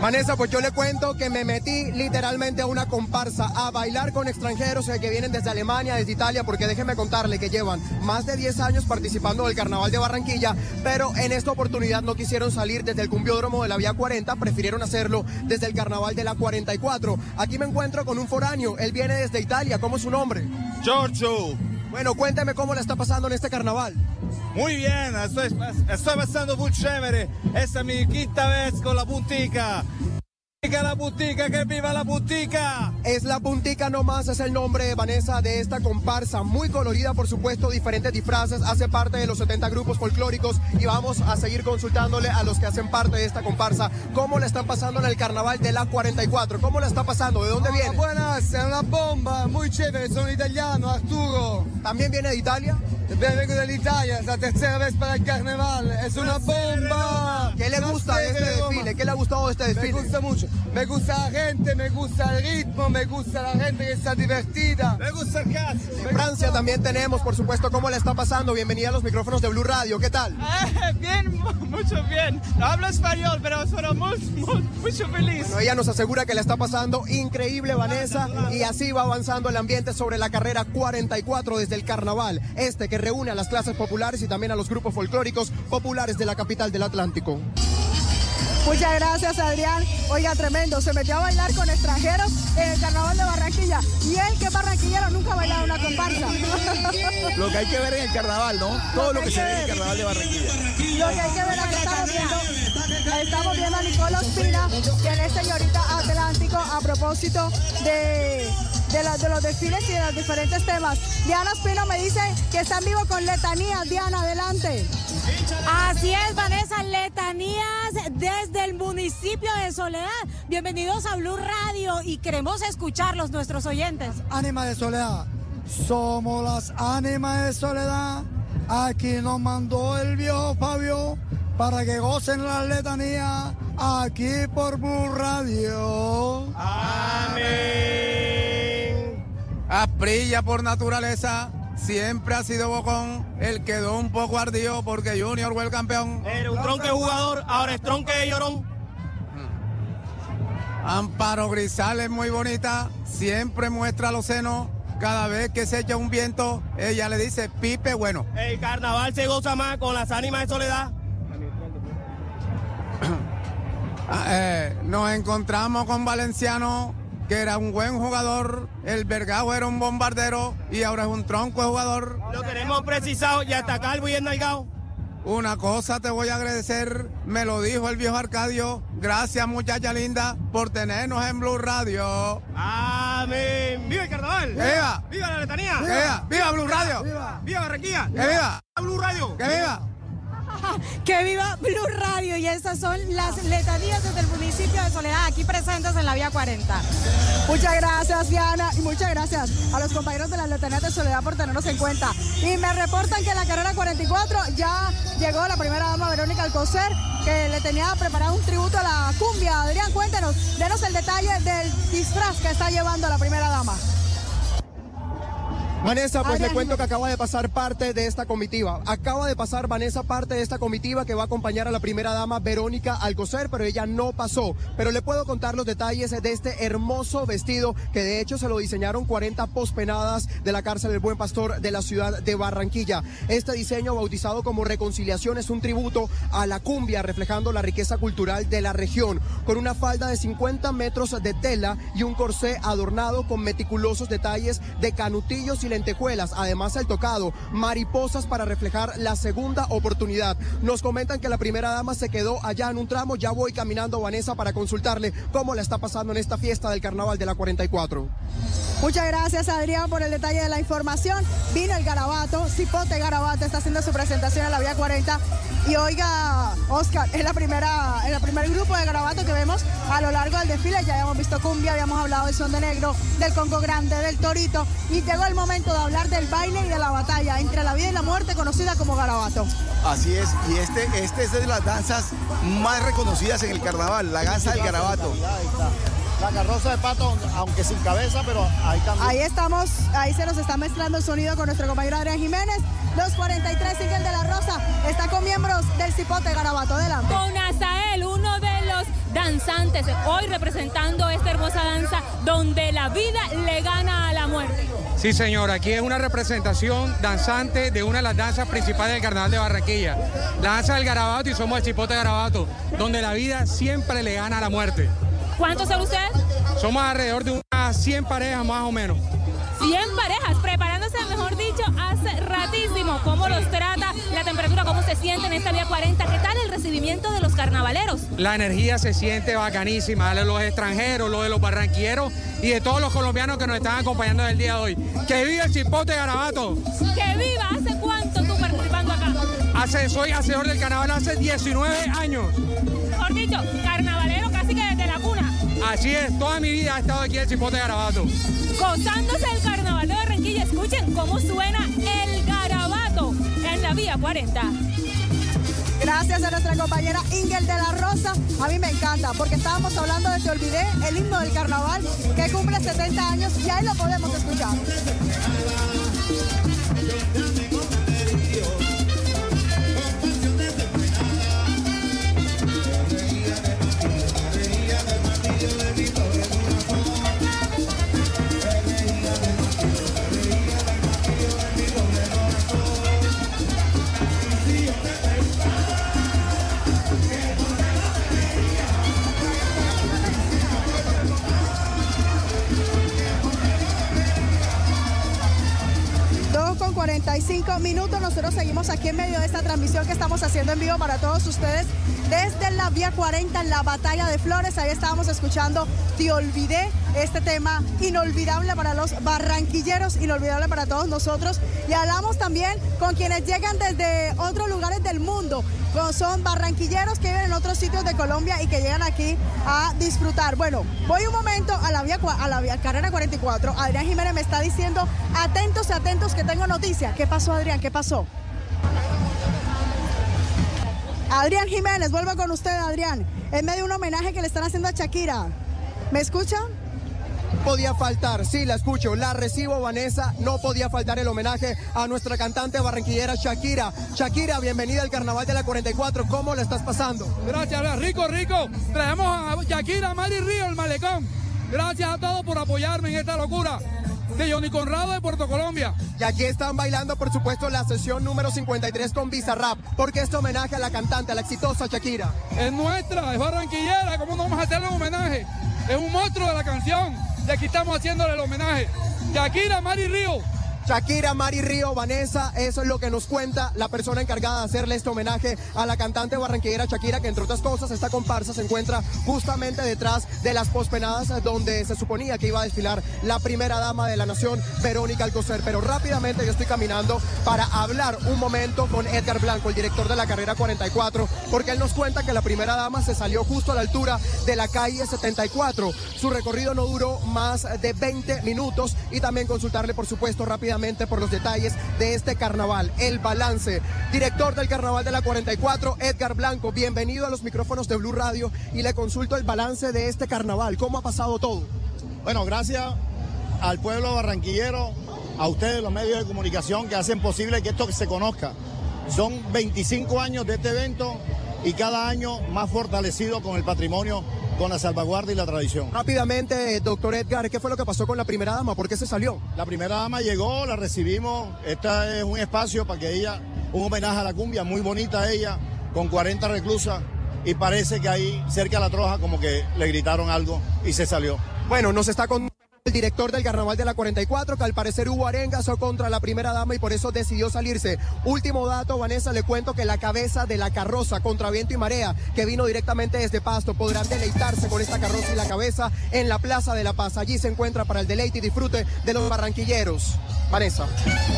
Vanessa, pues yo le cuento que me metí literalmente a una comparsa a bailar con extranjeros que vienen desde Alemania, desde Italia, porque déjeme contarle que llevan más de 10 años participando del Carnaval de Barranquilla, pero en esta oportunidad no quisieron salir desde el cumbiódromo de la Vía 40, prefirieron hacerlo desde el Carnaval de la 44. Aquí me encuentro con un foráneo, él viene desde Italia, ¿cómo es su nombre?
Giorgio.
Bueno, cuénteme cómo le está pasando en este carnaval.
Muy bien, estoy, estoy pasando muy chévere. Esta es mi quinta vez con la puntica.
La puntica, que viva la puntica.
Es la puntica nomás, es el nombre, Vanessa, de esta comparsa. Muy colorida, por supuesto, diferentes disfraces. Hace parte de los 70 grupos folclóricos y vamos a seguir consultándole a los que hacen parte de esta comparsa cómo le están pasando en el carnaval de la 44. ¿Cómo le está pasando? ¿De dónde viene?
Buenas, es una bomba, muy chévere, son italiano, Arturo.
¿También viene de Italia?
Vengo de Italia, es la tercera vez para el carnaval, es una bomba.
¿Qué le gusta de este desfile? ¿Qué le ha gustado de este desfile?
Me gusta mucho. Me gusta la gente, me gusta el ritmo, me gusta la gente que está divertida.
Me gusta el gas.
En Francia también tenemos, por supuesto, cómo le está pasando. Bienvenida a los micrófonos de Blue Radio. ¿Qué tal? <laughs>
Eh, bien, mucho bien. No hablo español, pero soy muy, muy, mucho feliz.
Bueno, ella nos asegura que le está pasando increíble, Vanessa, y así va avanzando el ambiente sobre la carrera 44 desde el carnaval, este que reúne a las clases populares y también a los grupos folclóricos populares de la capital del Atlántico.
Muchas gracias, Adrián. Oiga, tremendo. Se metió a bailar con extranjeros en el carnaval de Barranquilla. Y él, que es barranquillero, nunca ha bailado una comparsa. <laughs>
Lo que hay que ver en el carnaval, ¿no? Todo lo que se ve en el carnaval de Barranquilla.
Lo que hay que ver, aquí estamos viendo, estamos viendo a Nicolás Pina, quien es señorita Atlántico, a propósito de, de, los- de los desfiles y de los diferentes temas. Diana Espino me dice que está en vivo con letanías. Diana, adelante.
Así es, Vanessa, letanías desde el municipio de Soledad. Bienvenidos a Blue Radio y queremos escucharlos, nuestros oyentes.
Ánima de Soledad. Somos las ánimas de Soledad. Aquí nos mandó el viejo Fabio para que gocen la letanía aquí por Blue Radio.
Amén.
Asprilla por naturaleza, siempre ha sido bocón. Él quedó un poco ardido porque Junior fue el campeón.
Era un tronque jugador, ahora es tronque llorón.
Amparo Grisales muy bonita, siempre muestra los senos. Cada vez que se echa un viento, ella le dice pipe bueno.
El carnaval se goza más con las ánimas de soledad. <clears throat>
Ah, eh, nos encontramos con Valenciano, que era un buen jugador. El Vergao era un bombardero y ahora es un tronco de jugador.
Lo tenemos precisado, ya está calvo y enalgado.
Una cosa te voy a agradecer, me lo dijo el viejo Arcadio. Gracias, muchacha linda, por tenernos en Blue Radio.
Amén. ¡Viva el carnaval!
¡Que viva!
¡Viva la letanía!
¡Que viva! ¡Viva Blue Radio!
¡Viva Barranquilla!
¡Que viva!
Blue Radio!
¡Que viva! <laughs>
Que viva Blue Radio y estas son las letanías desde el municipio de Soledad, aquí presentes en la vía 40.
Muchas gracias, Diana, y muchas gracias a los compañeros de la Letanía de Soledad por tenernos en cuenta. Y me reportan que en la carrera 44 ya llegó la primera dama Verónica Alcocer, que le tenía preparado un tributo a la cumbia. Adrián, cuéntenos, denos el detalle del disfraz que está llevando la primera dama.
Vanessa, pues le cuento que acaba de pasar parte de esta comitiva. Acaba de pasar Vanessa parte de esta comitiva que va a acompañar a la primera dama Verónica Alcocer, pero ella no pasó. Pero le puedo contar los detalles de este hermoso vestido que de hecho se lo diseñaron 40 pospenadas de la cárcel del Buen Pastor de la ciudad de Barranquilla. Este diseño bautizado como Reconciliación es un tributo a la cumbia reflejando la riqueza cultural de la región, con una falda de 50 metros de tela y un corsé adornado con meticulosos detalles de canutillos y lentejuelas, además el tocado, mariposas para reflejar la segunda oportunidad. Nos comentan que la primera dama se quedó allá en un tramo, ya voy caminando Vanessa para consultarle cómo la está pasando en esta fiesta del carnaval de la 44.
Muchas gracias, Adrián, por el detalle de la información. Vino el Garabato, Cipote Garabato está haciendo su presentación en la Vía 40. Y oiga, Oscar, es la primera, el primer grupo de Garabato que vemos a lo largo del desfile. Ya habíamos visto cumbia, habíamos hablado del son de negro, del Congo Grande, del Torito. Y llegó el momento de hablar del baile y de la batalla entre la vida y la muerte, conocida como Garabato.
Así es, y este, este es de las danzas más reconocidas en el carnaval, la danza del garabato.
La carroza de pato, aunque sin cabeza, pero ahí también.
Ahí estamos, ahí se nos está mezclando el sonido con nuestro compañero Adrián Jiménez. 243 Sigel de la Rosa está con miembros del Cipote Garabato. Adelante.
Con Azael, uno de danzantes, hoy representando esta hermosa danza donde la vida le gana a la muerte.
Sí, señor, aquí es una representación danzante de una de las danzas principales del Carnaval de Barranquilla. La danza del Garabato y somos el Chipote Garabato, donde la vida siempre le gana a la muerte.
¿Cuántos son ustedes?
Somos alrededor de unas 100 parejas más o menos.
100 parejas dicho, hace ratísimo. ¿Cómo los trata la temperatura? ¿Cómo se sienten en esta vía 40? ¿Qué tal el recibimiento? de los carnavaleros.
La energía se siente bacanísima, de los extranjeros, lo de los barranquilleros y de todos los colombianos que nos están acompañando el día de hoy. ¡Que viva el chipote garabato!
¡Que viva! ¿Hace cuánto tú participando acá?
Hace, soy hacedor del carnaval hace 19 años.
Dicho, carnavalero
Así es, toda mi vida he estado aquí en el chipote garabato.
Gozándose el carnaval de Barranquilla. Escuchen cómo suena el garabato en la vía 40.
Gracias a nuestra compañera Ingel de la Rosa. A mí me encanta porque estábamos hablando de Te Olvidé, el himno del carnaval que cumple 70 años y ahí lo podemos escuchar. 45 minutos. Nosotros seguimos aquí en medio de esta transmisión que estamos haciendo en vivo para todos ustedes desde la vía 40 en la batalla de Flores. Ahí estábamos escuchando Te Olvidé, este tema inolvidable para los barranquilleros, inolvidable para todos nosotros. Y hablamos también con quienes llegan desde otros lugares del mundo. Son barranquilleros que viven en otros sitios de Colombia y que llegan aquí a disfrutar. Bueno, voy un momento a la vía, a la vía carrera 44. Adrián Jiménez me está diciendo, atentos, atentos, que tengo noticia. ¿Qué pasó, Adrián? ¿Qué pasó? Adrián Jiménez, vuelvo con usted, Adrián. En medio de un homenaje que le están haciendo a Shakira. ¿Me escuchan?
Podía faltar, sí, la escucho, la recibo Vanessa, no podía faltar el homenaje a nuestra cantante barranquillera Shakira. Shakira, bienvenida al Carnaval de la 44, ¿cómo la estás pasando?
Gracias, rico, rico. Traemos a Shakira, Mari Río, el malecón. Gracias a todos por apoyarme en esta locura. De Johnny Conrado de Puerto Colombia.
Y aquí están bailando, por supuesto, la sesión número 53 con Bizarrap, porque este homenaje a la cantante, a la exitosa Shakira.
Es nuestra, es barranquillera. ¿Cómo no vamos a hacerle un homenaje? Es un monstruo de la canción. Y aquí estamos haciéndole el homenaje. Shakira, Mari Río.
Shakira, Mari Río, Vanessa, eso es lo que nos cuenta la persona encargada de hacerle este homenaje a la cantante barranquillera Shakira, que entre otras cosas esta comparsa se encuentra justamente detrás de las pospenadas eh, donde se suponía que iba a desfilar la primera dama de la nación, Verónica Alcocer. Pero rápidamente yo estoy caminando para hablar un momento con Edgar Blanco, el director de la carrera 44, porque él nos cuenta que la primera dama se salió justo a la altura de la calle 74. Su recorrido no duró más de 20 minutos y también consultarle, por supuesto, rápidamente por los detalles de este carnaval, el balance. Director del carnaval de la 44, Edgar Blanco, bienvenido a los micrófonos de Blue Radio y le consulto el balance de este carnaval. ¿Cómo ha pasado todo?
Bueno, gracias al pueblo barranquillero, a ustedes los medios de comunicación que hacen posible que esto se conozca. Son 25 años de este evento y cada año más fortalecido con el patrimonio, con la salvaguardia y la tradición.
Rápidamente, eh, doctor Edgar, ¿qué fue lo que pasó con la primera dama? ¿Por qué se salió?
La primera dama llegó, la recibimos. Este es un espacio para que ella, un homenaje a la cumbia, muy bonita ella, con 40 reclusas. Y parece que ahí, cerca de la troja, como que le gritaron algo y se salió.
Bueno, nos está con el director del carnaval de la 44, que al parecer hubo arengas o contra la primera dama y por eso decidió salirse. Último dato, Vanessa, le cuento que la cabeza de la carroza contra viento y marea, que vino directamente desde Pasto, podrán deleitarse con esta carroza y la cabeza en la Plaza de la Paz. Allí se encuentra para el deleite y disfrute de los barranquilleros. Vanessa.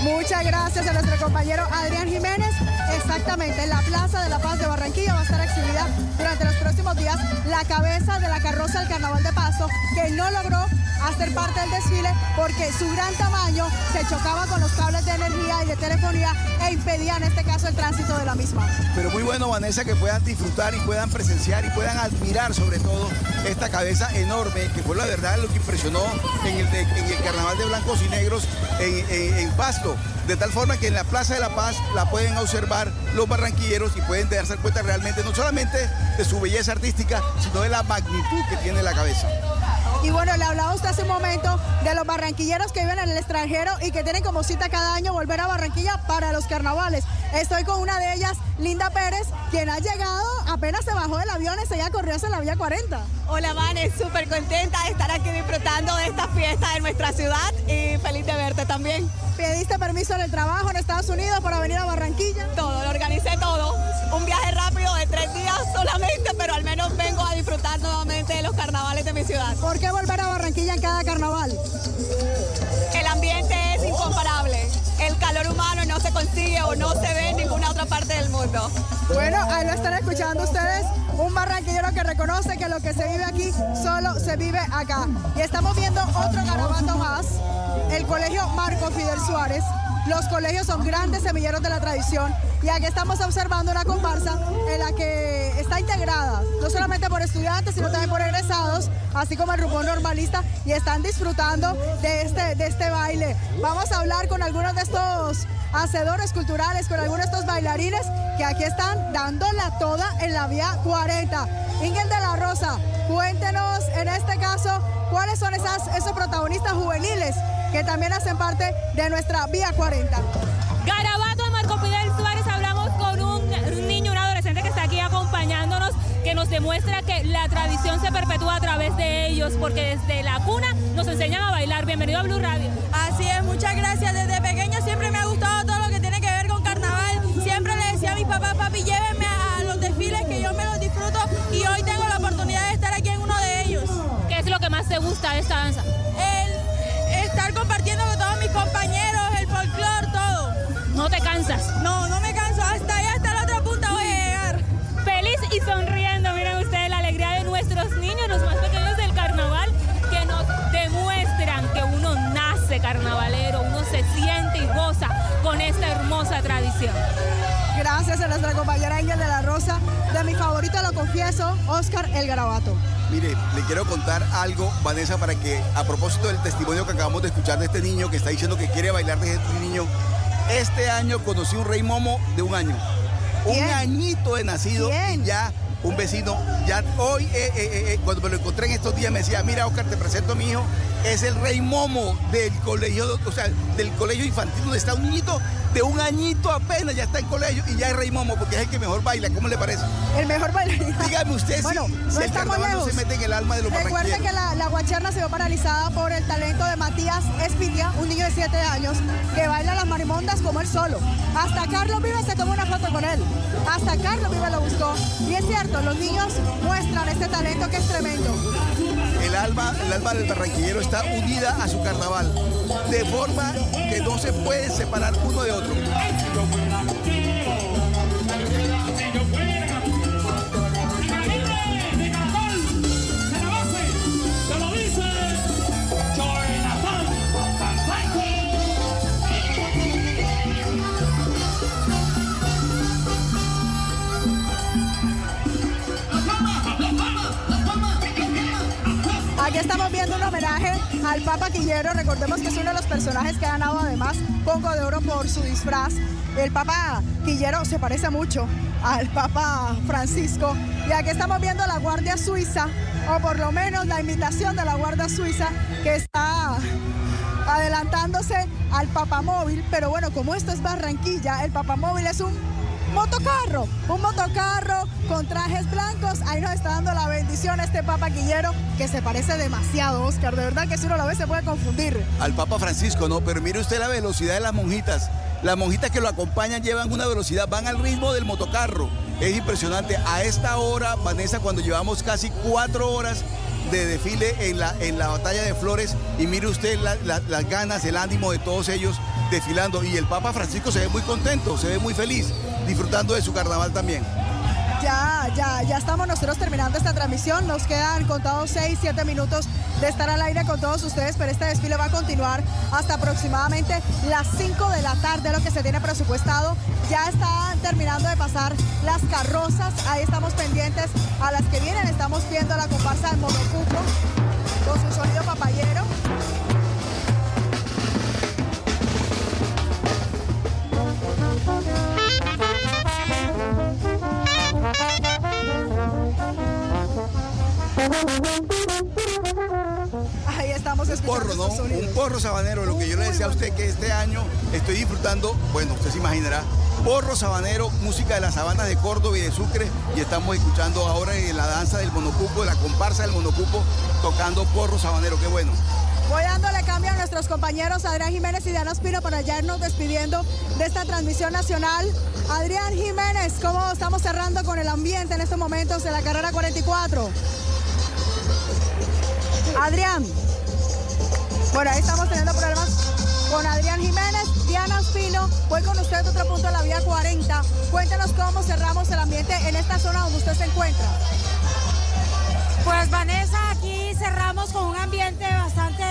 Muchas gracias a nuestro compañero Adrián Jiménez. Exactamente, en la Plaza de la Paz de Barranquilla va a estar exhibida durante los próximos días la cabeza de la carroza del Carnaval de Paso, que no logró hacer parte del desfile porque su gran tamaño se chocaba con los cables de energía y de telefonía e impedía en este caso el tránsito de la misma.
Pero muy bueno, Vanessa, que puedan disfrutar y puedan presenciar y puedan admirar sobre todo esta cabeza enorme, que fue la verdad lo que impresionó en el, carnaval de blancos y negros en Pasto. De tal forma que en la Plaza de la Paz la pueden observar los barranquilleros y pueden darse cuenta realmente no solamente de su belleza artística, sino de la magnitud que tiene la cabeza.
Y bueno, le hablaba usted hace un momento de los barranquilleros que viven en el extranjero y que tienen como cita cada año volver a Barranquilla para los carnavales. Estoy con una de ellas, Linda Pérez, quien ha llegado, apenas se bajó del avión y ya corrió hacia la vía 40.
Hola, Vane, súper contenta de estar aquí disfrutando de esta fiesta de nuestra ciudad y feliz de verte también.
¿Pediste permiso en el trabajo en Estados Unidos para venir a Barranquilla?
Todo, hice todo. Un viaje rápido de tres días solamente, pero al menos vengo a disfrutar nuevamente de los carnavales de mi ciudad.
¿Por qué volver a Barranquilla en cada carnaval?
El ambiente es incomparable. El calor humano no se consigue o no se ve en ninguna otra parte del mundo.
Bueno, ahí lo están escuchando ustedes. Un barranquillero que reconoce que lo que se vive aquí solo se vive acá. Y estamos viendo otro garabato más, el Colegio Marco Fidel Suárez. Los colegios son grandes semilleros de la tradición y aquí estamos observando una comparsa en la que está integrada no solamente por estudiantes, sino también por egresados, así como el rumbo normalista, y están disfrutando de este, de este baile. Vamos a hablar con algunos de estos hacedores culturales, con algunos de estos bailarines que aquí están dándola toda en la vía 40. Ingel de la Rosa, cuéntenos en este caso cuáles son esas, esos protagonistas juveniles que también hacen parte de nuestra vía 40.
Garabato acompañándonos, que nos demuestra que la tradición se perpetúa a través de ellos, porque desde la cuna nos enseñan a bailar. Bienvenido a Blue Radio.
Así es, muchas gracias. Desde pequeño siempre me ha gustado todo lo que tiene que ver con carnaval. Siempre le decía a mis papás, papi, llévenme a los desfiles que yo me los disfruto y hoy tengo la oportunidad de estar aquí en uno de ellos.
¿Qué es lo que más te gusta de esta danza?
El estar compartiendo con todos mis compañeros, el folclore, todo.
¿No te cansas?
No, no me
sonriendo, miren ustedes la alegría de nuestros niños, los más pequeños del carnaval, que nos demuestran que uno nace carnavalero, uno se siente y goza con esta hermosa tradición.
Gracias a nuestra compañera Ángel de la Rosa. De mi favorito, lo confieso, Oscar El Garabato.
Mire, le quiero contar algo, Vanessa, para que a propósito del testimonio que acabamos de escuchar de este niño que está diciendo que quiere bailar desde este niño, este año conocí un rey momo de un año. Un añito de nacido y ya un vecino, ya hoy, eh, eh, eh, cuando me lo encontré en estos días, me decía, mira Oscar, te presento a mi hijo, es el rey momo del colegio, o sea, del colegio infantil donde está un niñito de un añito apenas, ya está en colegio y ya es rey momo porque es el que mejor baila, ¿cómo le parece?
El mejor bailarín.
Dígame usted
Bueno,
si,
no
si el carnaval no se mete en el alma de los
Recuerde que la, la guacherna se vio paralizada por el talento de Matías Espilia, un niño de 7 años, que baila las marimondas como él solo. Hasta Carlos Vives se tomó una foto con él. Hasta Carlos Vives lo buscó. Y es cierto, los niños muestran este talento que es tremendo.
El alma del barranquillero está unida a su carnaval, de forma que no se puede separar uno de otro.
Al Papa Quillero. Recordemos que es uno de los personajes que ha ganado además Congo de Oro por su disfraz. El Papa Quillero se parece mucho al Papa Francisco. Y aquí estamos viendo la Guardia Suiza, o por lo menos la imitación de la Guardia Suiza que está adelantándose al papamóvil. Pero bueno, como esto es Barranquilla, el papamóvil es un motocarro, un motocarro con trajes blancos. Ahí nos está dando la bendición este Papa Quillero que se parece demasiado, Oscar. De verdad que si uno lo ve se puede confundir.
Al Papa Francisco, no, pero mire usted la velocidad de las monjitas. Las monjitas que lo acompañan llevan una velocidad, van al ritmo del motocarro. Es impresionante. A esta hora, Vanessa, cuando llevamos casi cuatro horas de desfile en la, en la batalla de Flores, y mire usted la- la- las ganas, el ánimo de todos ellos desfilando. Y el Papa Francisco se ve muy contento, se ve muy feliz, disfrutando de su carnaval también.
Ya, ya, ya estamos nosotros terminando esta transmisión. Nos quedan contados 6, 7 minutos de estar al aire con todos ustedes, pero este desfile va a continuar hasta aproximadamente las 5 de la tarde, lo que se tiene presupuestado. Ya están terminando de pasar las carrozas, ahí estamos pendientes a las que vienen. Estamos viendo la comparsa del monocupo con su sonido papayero. Ahí estamos
Un porro, ¿no? Un porro sabanero. Lo que yo le decía a usted que este año estoy disfrutando, bueno, usted se imaginará, porro sabanero, música de las sabanas de Córdoba y de Sucre. Y estamos escuchando ahora en la danza del monocupo, la comparsa del monocupo, tocando porro sabanero. Qué bueno.
Voy dándole cambio a nuestros compañeros Adrián Jiménez y Diana Espino para ya irnos despidiendo de esta transmisión nacional. Adrián Jiménez, ¿cómo estamos cerrando con el ambiente en estos momentos de la carrera 44? Adrián. Bueno, ahí estamos teniendo problemas con Adrián Jiménez. Diana Espino, voy con usted otro punto de la vía 40. Cuéntenos cómo cerramos el ambiente en esta zona donde usted se encuentra.
Pues Vanessa, aquí cerramos con un ambiente bastante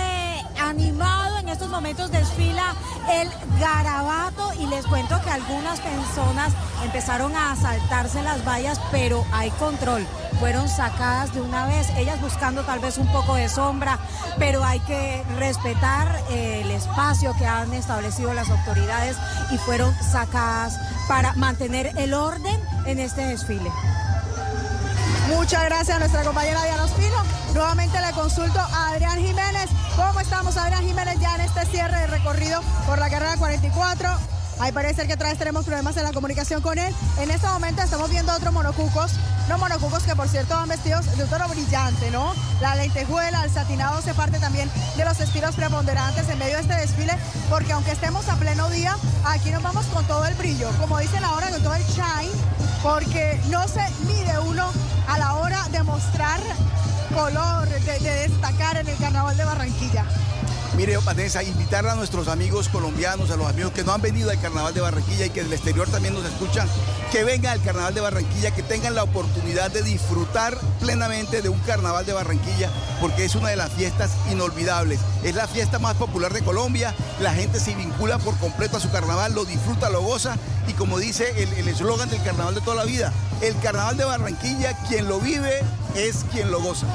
animado. En estos momentos desfila el garabato y les cuento que algunas personas empezaron a saltarse las vallas, pero hay control. Fueron sacadas de una vez, ellas buscando tal vez un poco de sombra, pero hay que respetar eh, el espacio que han establecido las autoridades y fueron sacadas para mantener el orden en este desfile.
Muchas gracias a nuestra compañera Diana Ospino. Nuevamente le consulto a Adrián Jiménez. ¿Cómo estamos, Adrián Jiménez, ya en este cierre de recorrido por la carrera 44? Ahí parece que otra vez tenemos problemas en la comunicación con él. En este momento estamos viendo otros monocucos, no monocucos que por cierto van vestidos de un brillante, ¿no? La lentejuela, el satinado hace parte también de los estilos preponderantes en medio de este desfile, porque aunque estemos a pleno día, aquí nos vamos con todo el brillo, como dicen ahora, con todo el shine, porque no se mide uno a la hora de mostrar color, de, de destacar en el carnaval de Barranquilla.
Mire, Vanessa, invitar a nuestros amigos colombianos, a los amigos que no han venido al Carnaval de Barranquilla y que del exterior también nos escuchan, que vengan al Carnaval de Barranquilla, que tengan la oportunidad de disfrutar plenamente de un Carnaval de Barranquilla, porque es una de las fiestas inolvidables. Es la fiesta más popular de Colombia, la gente se vincula por completo a su carnaval, lo disfruta, lo goza, y como dice el eslogan del Carnaval de toda la vida, el Carnaval de Barranquilla, quien lo vive es quien lo goza.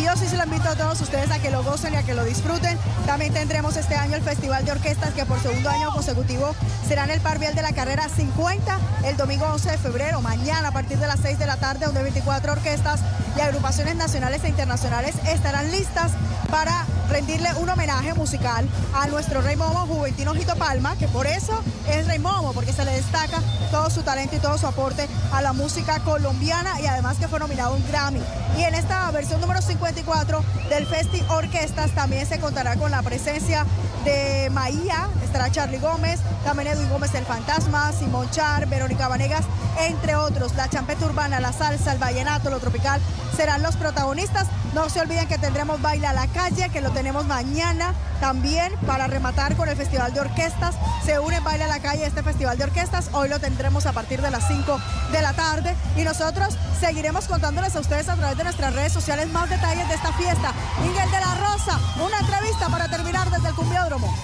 Y yo sí se lo invito a todos ustedes a que lo gocen y a que lo disfruten. También tendremos este año el Festival de Orquestas que por segundo año consecutivo será en el Parvial de la Carrera 50 el domingo 11 de febrero, mañana a partir de las 6 de la tarde, donde 24 orquestas y agrupaciones nacionales e internacionales estarán listas para rendirle un homenaje musical a nuestro Rey Momo Juventino Jito Palma, que por eso es Rey Momo, porque se le destaca todo su talento y todo su aporte a la música colombiana y además que fue nominado un Grammy. Y en esta versión número 54 del Festi Orquestas también se contará con la presencia de Maía, estará Charlie Gómez, también Edwin Gómez el Fantasma, Simón Char, Verónica Vanegas, entre otros. La champeta urbana, la salsa, el vallenato, lo tropical serán los protagonistas. No se olviden que tendremos baile a la calle, que lo tenemos mañana también para rematar con el Festival de Orquestas. Se une Baile a la Calle este Festival de Orquestas. Hoy lo tendremos a partir de las 5 de la tarde y nosotros seguiremos contándoles a ustedes a través de nuestras redes sociales más detalles de esta fiesta. Miguel de la Rosa, una entrevista para terminar desde el Cumbiódromo.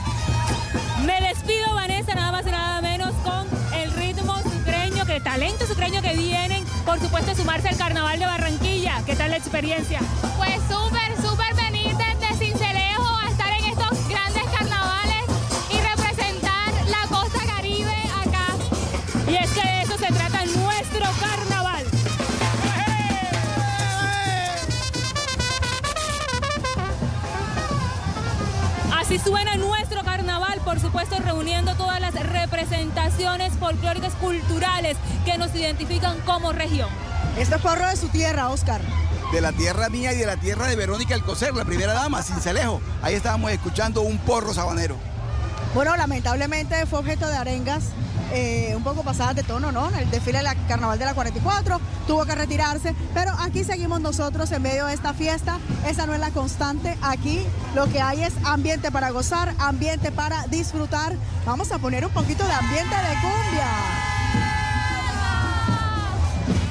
Me despido, Vanessa, nada más y nada menos con el ritmo sucreño, que talento sucreño que vienen, por supuesto, sumarse al Carnaval de Barranquilla. ¿Qué tal la experiencia?
Pues súper, súper venir desde Cincelejo a estar en estos grandes carnavales y representar la costa caribe acá.
Y es que de eso se trata nuestro carnaval. Así suena nuestro carnaval, por supuesto, reuniendo todas las representaciones folclóricas culturales que nos identifican como región.
Este porro de su tierra, Oscar.
De la tierra mía y de la tierra de Verónica Alcocer, la primera dama, Cincelejo. Ahí estábamos escuchando un porro sabanero.
Bueno, lamentablemente fue objeto de arengas eh, un poco pasadas de tono, ¿no? El desfile del carnaval de la 44 tuvo que retirarse, pero aquí seguimos nosotros en medio de esta fiesta. Esa no es la constante. Aquí lo que hay es ambiente para gozar, ambiente para disfrutar. Vamos a poner un poquito de ambiente de cumbia.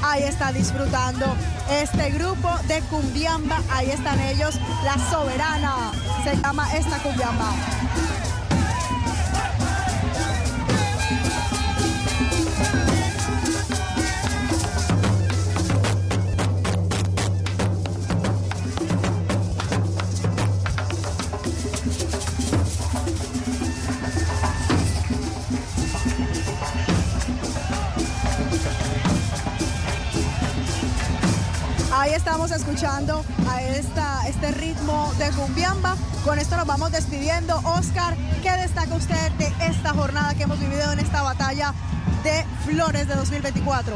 Ahí está disfrutando este grupo de cumbiamba. Ahí están ellos, la soberana. Se llama esta cumbiamba. Escuchando a esta, este ritmo de cumbiamba. Con esto nos vamos despidiendo. Oscar, ¿qué destaca usted de esta jornada que hemos vivido en esta batalla de Flores de 2024?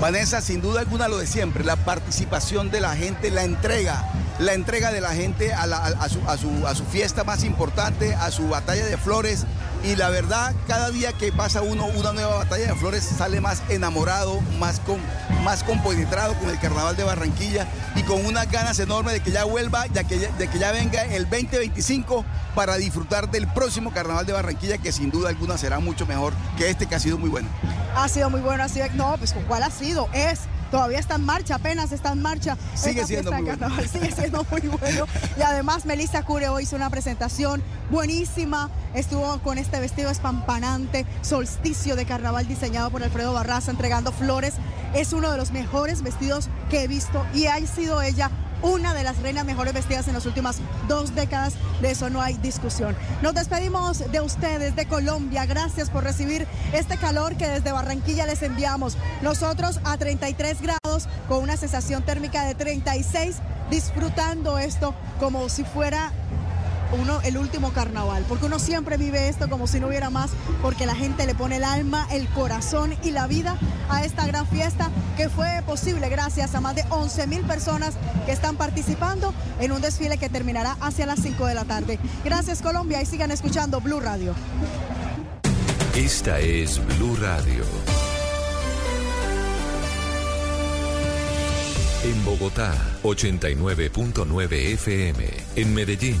Vanessa, sin duda alguna lo de siempre, la participación de la gente, la entrega, la entrega de la gente a, su, a su- a su fiesta más importante, a su batalla de flores, y la verdad, cada día que pasa uno una nueva batalla de flores sale más enamorado, más, con, más compenetrado con el carnaval de Barranquilla y con unas ganas enormes de que ya vuelva, ya que ya- de que ya venga el 2025 para disfrutar del próximo carnaval de Barranquilla, que sin duda alguna será mucho mejor que este que ha sido muy bueno.
Ha sido muy bueno, ha sido, no, pues ¿cuál ha sido? Es, todavía está en marcha, apenas está en marcha.
Sigue
esta
siendo muy bueno. <laughs>
Sigue siendo muy bueno. Y además Melissa Cureo hizo una presentación buenísima, estuvo con este vestido espampanante, solsticio de carnaval diseñado por Alfredo Barraza, entregando flores. Es uno de los mejores vestidos que he visto y ha sido ella una de las reinas mejores vestidas en las últimas dos décadas, de eso no hay discusión. Nos despedimos de ustedes, de Colombia, gracias por recibir este calor que desde Barranquilla les enviamos. Nosotros a 33 grados, con una sensación térmica de 36, disfrutando esto como si fuera uno el último carnaval, porque uno siempre vive esto como si no hubiera más, porque la gente le pone el alma, el corazón y la vida a esta gran fiesta que fue posible gracias a más de 11 mil personas que están participando en un desfile que terminará hacia las 5 de la tarde. Gracias Colombia y sigan escuchando Blue Radio.
Esta es Blue Radio. En Bogotá, 89.9 FM. En Medellín,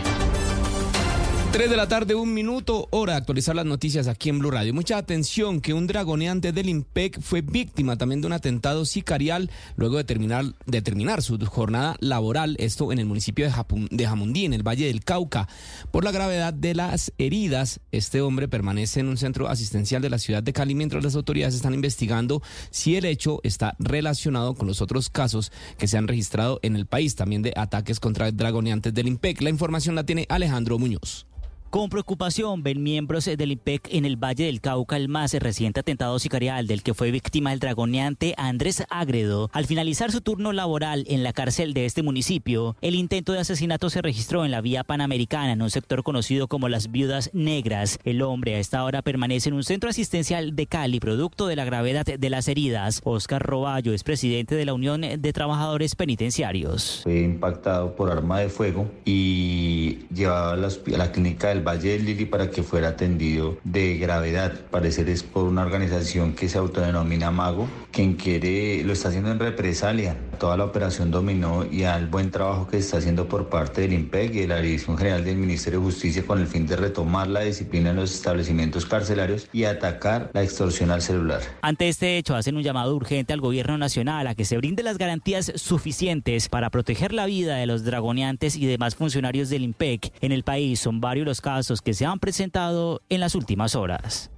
3 de la tarde, un minuto, hora de actualizar las noticias aquí en Blue Radio. Mucha atención que un dragoneante del IMPEC fue víctima también de un atentado sicarial luego de terminar, de terminar su jornada laboral, esto en el municipio de, de Jamundí, en el Valle del Cauca. Por la gravedad de las heridas, este hombre permanece en un centro asistencial de la ciudad de Cali mientras las autoridades están investigando si el hecho está relacionado con los otros casos que se han registrado en el país, también de ataques contra dragoneantes del IMPEC. La información la tiene Alejandro Muñoz.
Con preocupación ven miembros del IPEC en el Valle del Cauca el más reciente atentado sicarial del que fue víctima el dragoneante Andrés Agredo. Al finalizar su turno laboral en la cárcel de este municipio, el intento de asesinato se registró en la vía panamericana en un sector conocido como las Viudas Negras. El hombre a esta hora permanece en un centro asistencial de Cali producto de la gravedad de las heridas. Oscar Roballo es presidente de la Unión de Trabajadores Penitenciarios.
Fue impactado por arma de fuego y llevado a la clínica del Valle del Lili para que fuera atendido de gravedad. Parecer es por una organización que se autodenomina Mago, quien quiere, lo está haciendo en represalia. Toda la operación dominó y al buen trabajo que está haciendo por parte del IMPEC y de la Dirección General del Ministerio de Justicia con el fin de retomar la disciplina en los establecimientos carcelarios y atacar la extorsión al celular.
Ante este hecho, hacen un llamado urgente al gobierno nacional a que se brinde las garantías suficientes para proteger la vida de los dragoneantes y demás funcionarios del IMPEC. En el país son varios los casos que se han presentado en las últimas horas.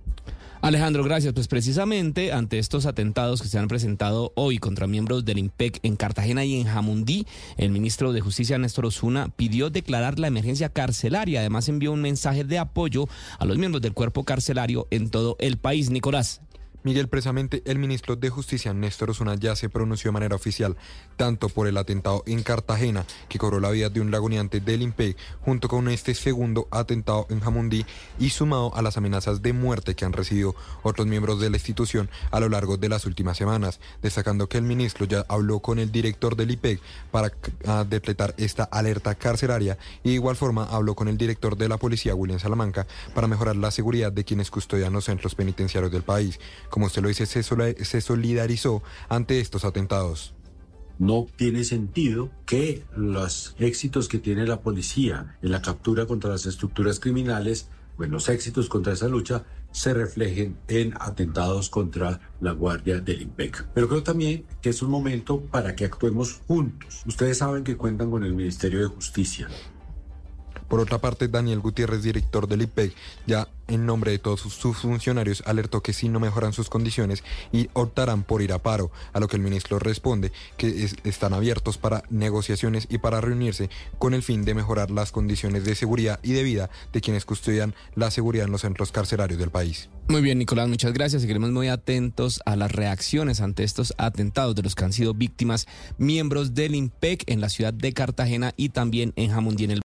Alejandro, gracias. Pues precisamente ante estos atentados que se han presentado hoy contra miembros del IMPEC en Cartagena y en Jamundí, el ministro de Justicia Néstor Osuna pidió declarar la emergencia carcelaria. Además envió un mensaje de apoyo a los miembros del cuerpo carcelario en todo el país. Nicolás.
Miguel, precisamente el ministro de Justicia, Néstor Osuna, ya se pronunció de manera oficial tanto por el atentado en Cartagena, que cobró la vida de un lagoneante del IMPEC, junto con este segundo atentado en Jamundí, y sumado a las amenazas de muerte que han recibido otros miembros de la institución a lo largo de las últimas semanas, destacando que el ministro ya habló con el director del IPEC para ah, decretar esta alerta carcelaria y de igual forma habló con el director de la policía, William Salamanca, para mejorar la seguridad de quienes custodian los centros penitenciarios del país. Como usted lo dice, se, solidarizó ante estos atentados.
No tiene sentido que los éxitos que tiene la policía en la captura contra las estructuras criminales, en los éxitos contra esa lucha, se reflejen en atentados contra la Guardia del IMPEC. Pero creo también que es un momento para que actuemos juntos. Ustedes saben que cuentan con el Ministerio de Justicia.
Por otra parte, Daniel Gutiérrez, director del IPEC, ya en nombre de todos sus, funcionarios, alertó que si no mejoran sus condiciones y optarán por ir a paro, a lo que el ministro responde que es- están abiertos para negociaciones y para reunirse con el fin de mejorar las condiciones de seguridad y de vida de quienes custodian la seguridad en los centros carcelarios del país.
Muy bien, Nicolás, muchas gracias. Seguiremos muy atentos a las reacciones ante estos atentados de los que han sido víctimas miembros del IMPEC en la ciudad de Cartagena y también en Jamundí en el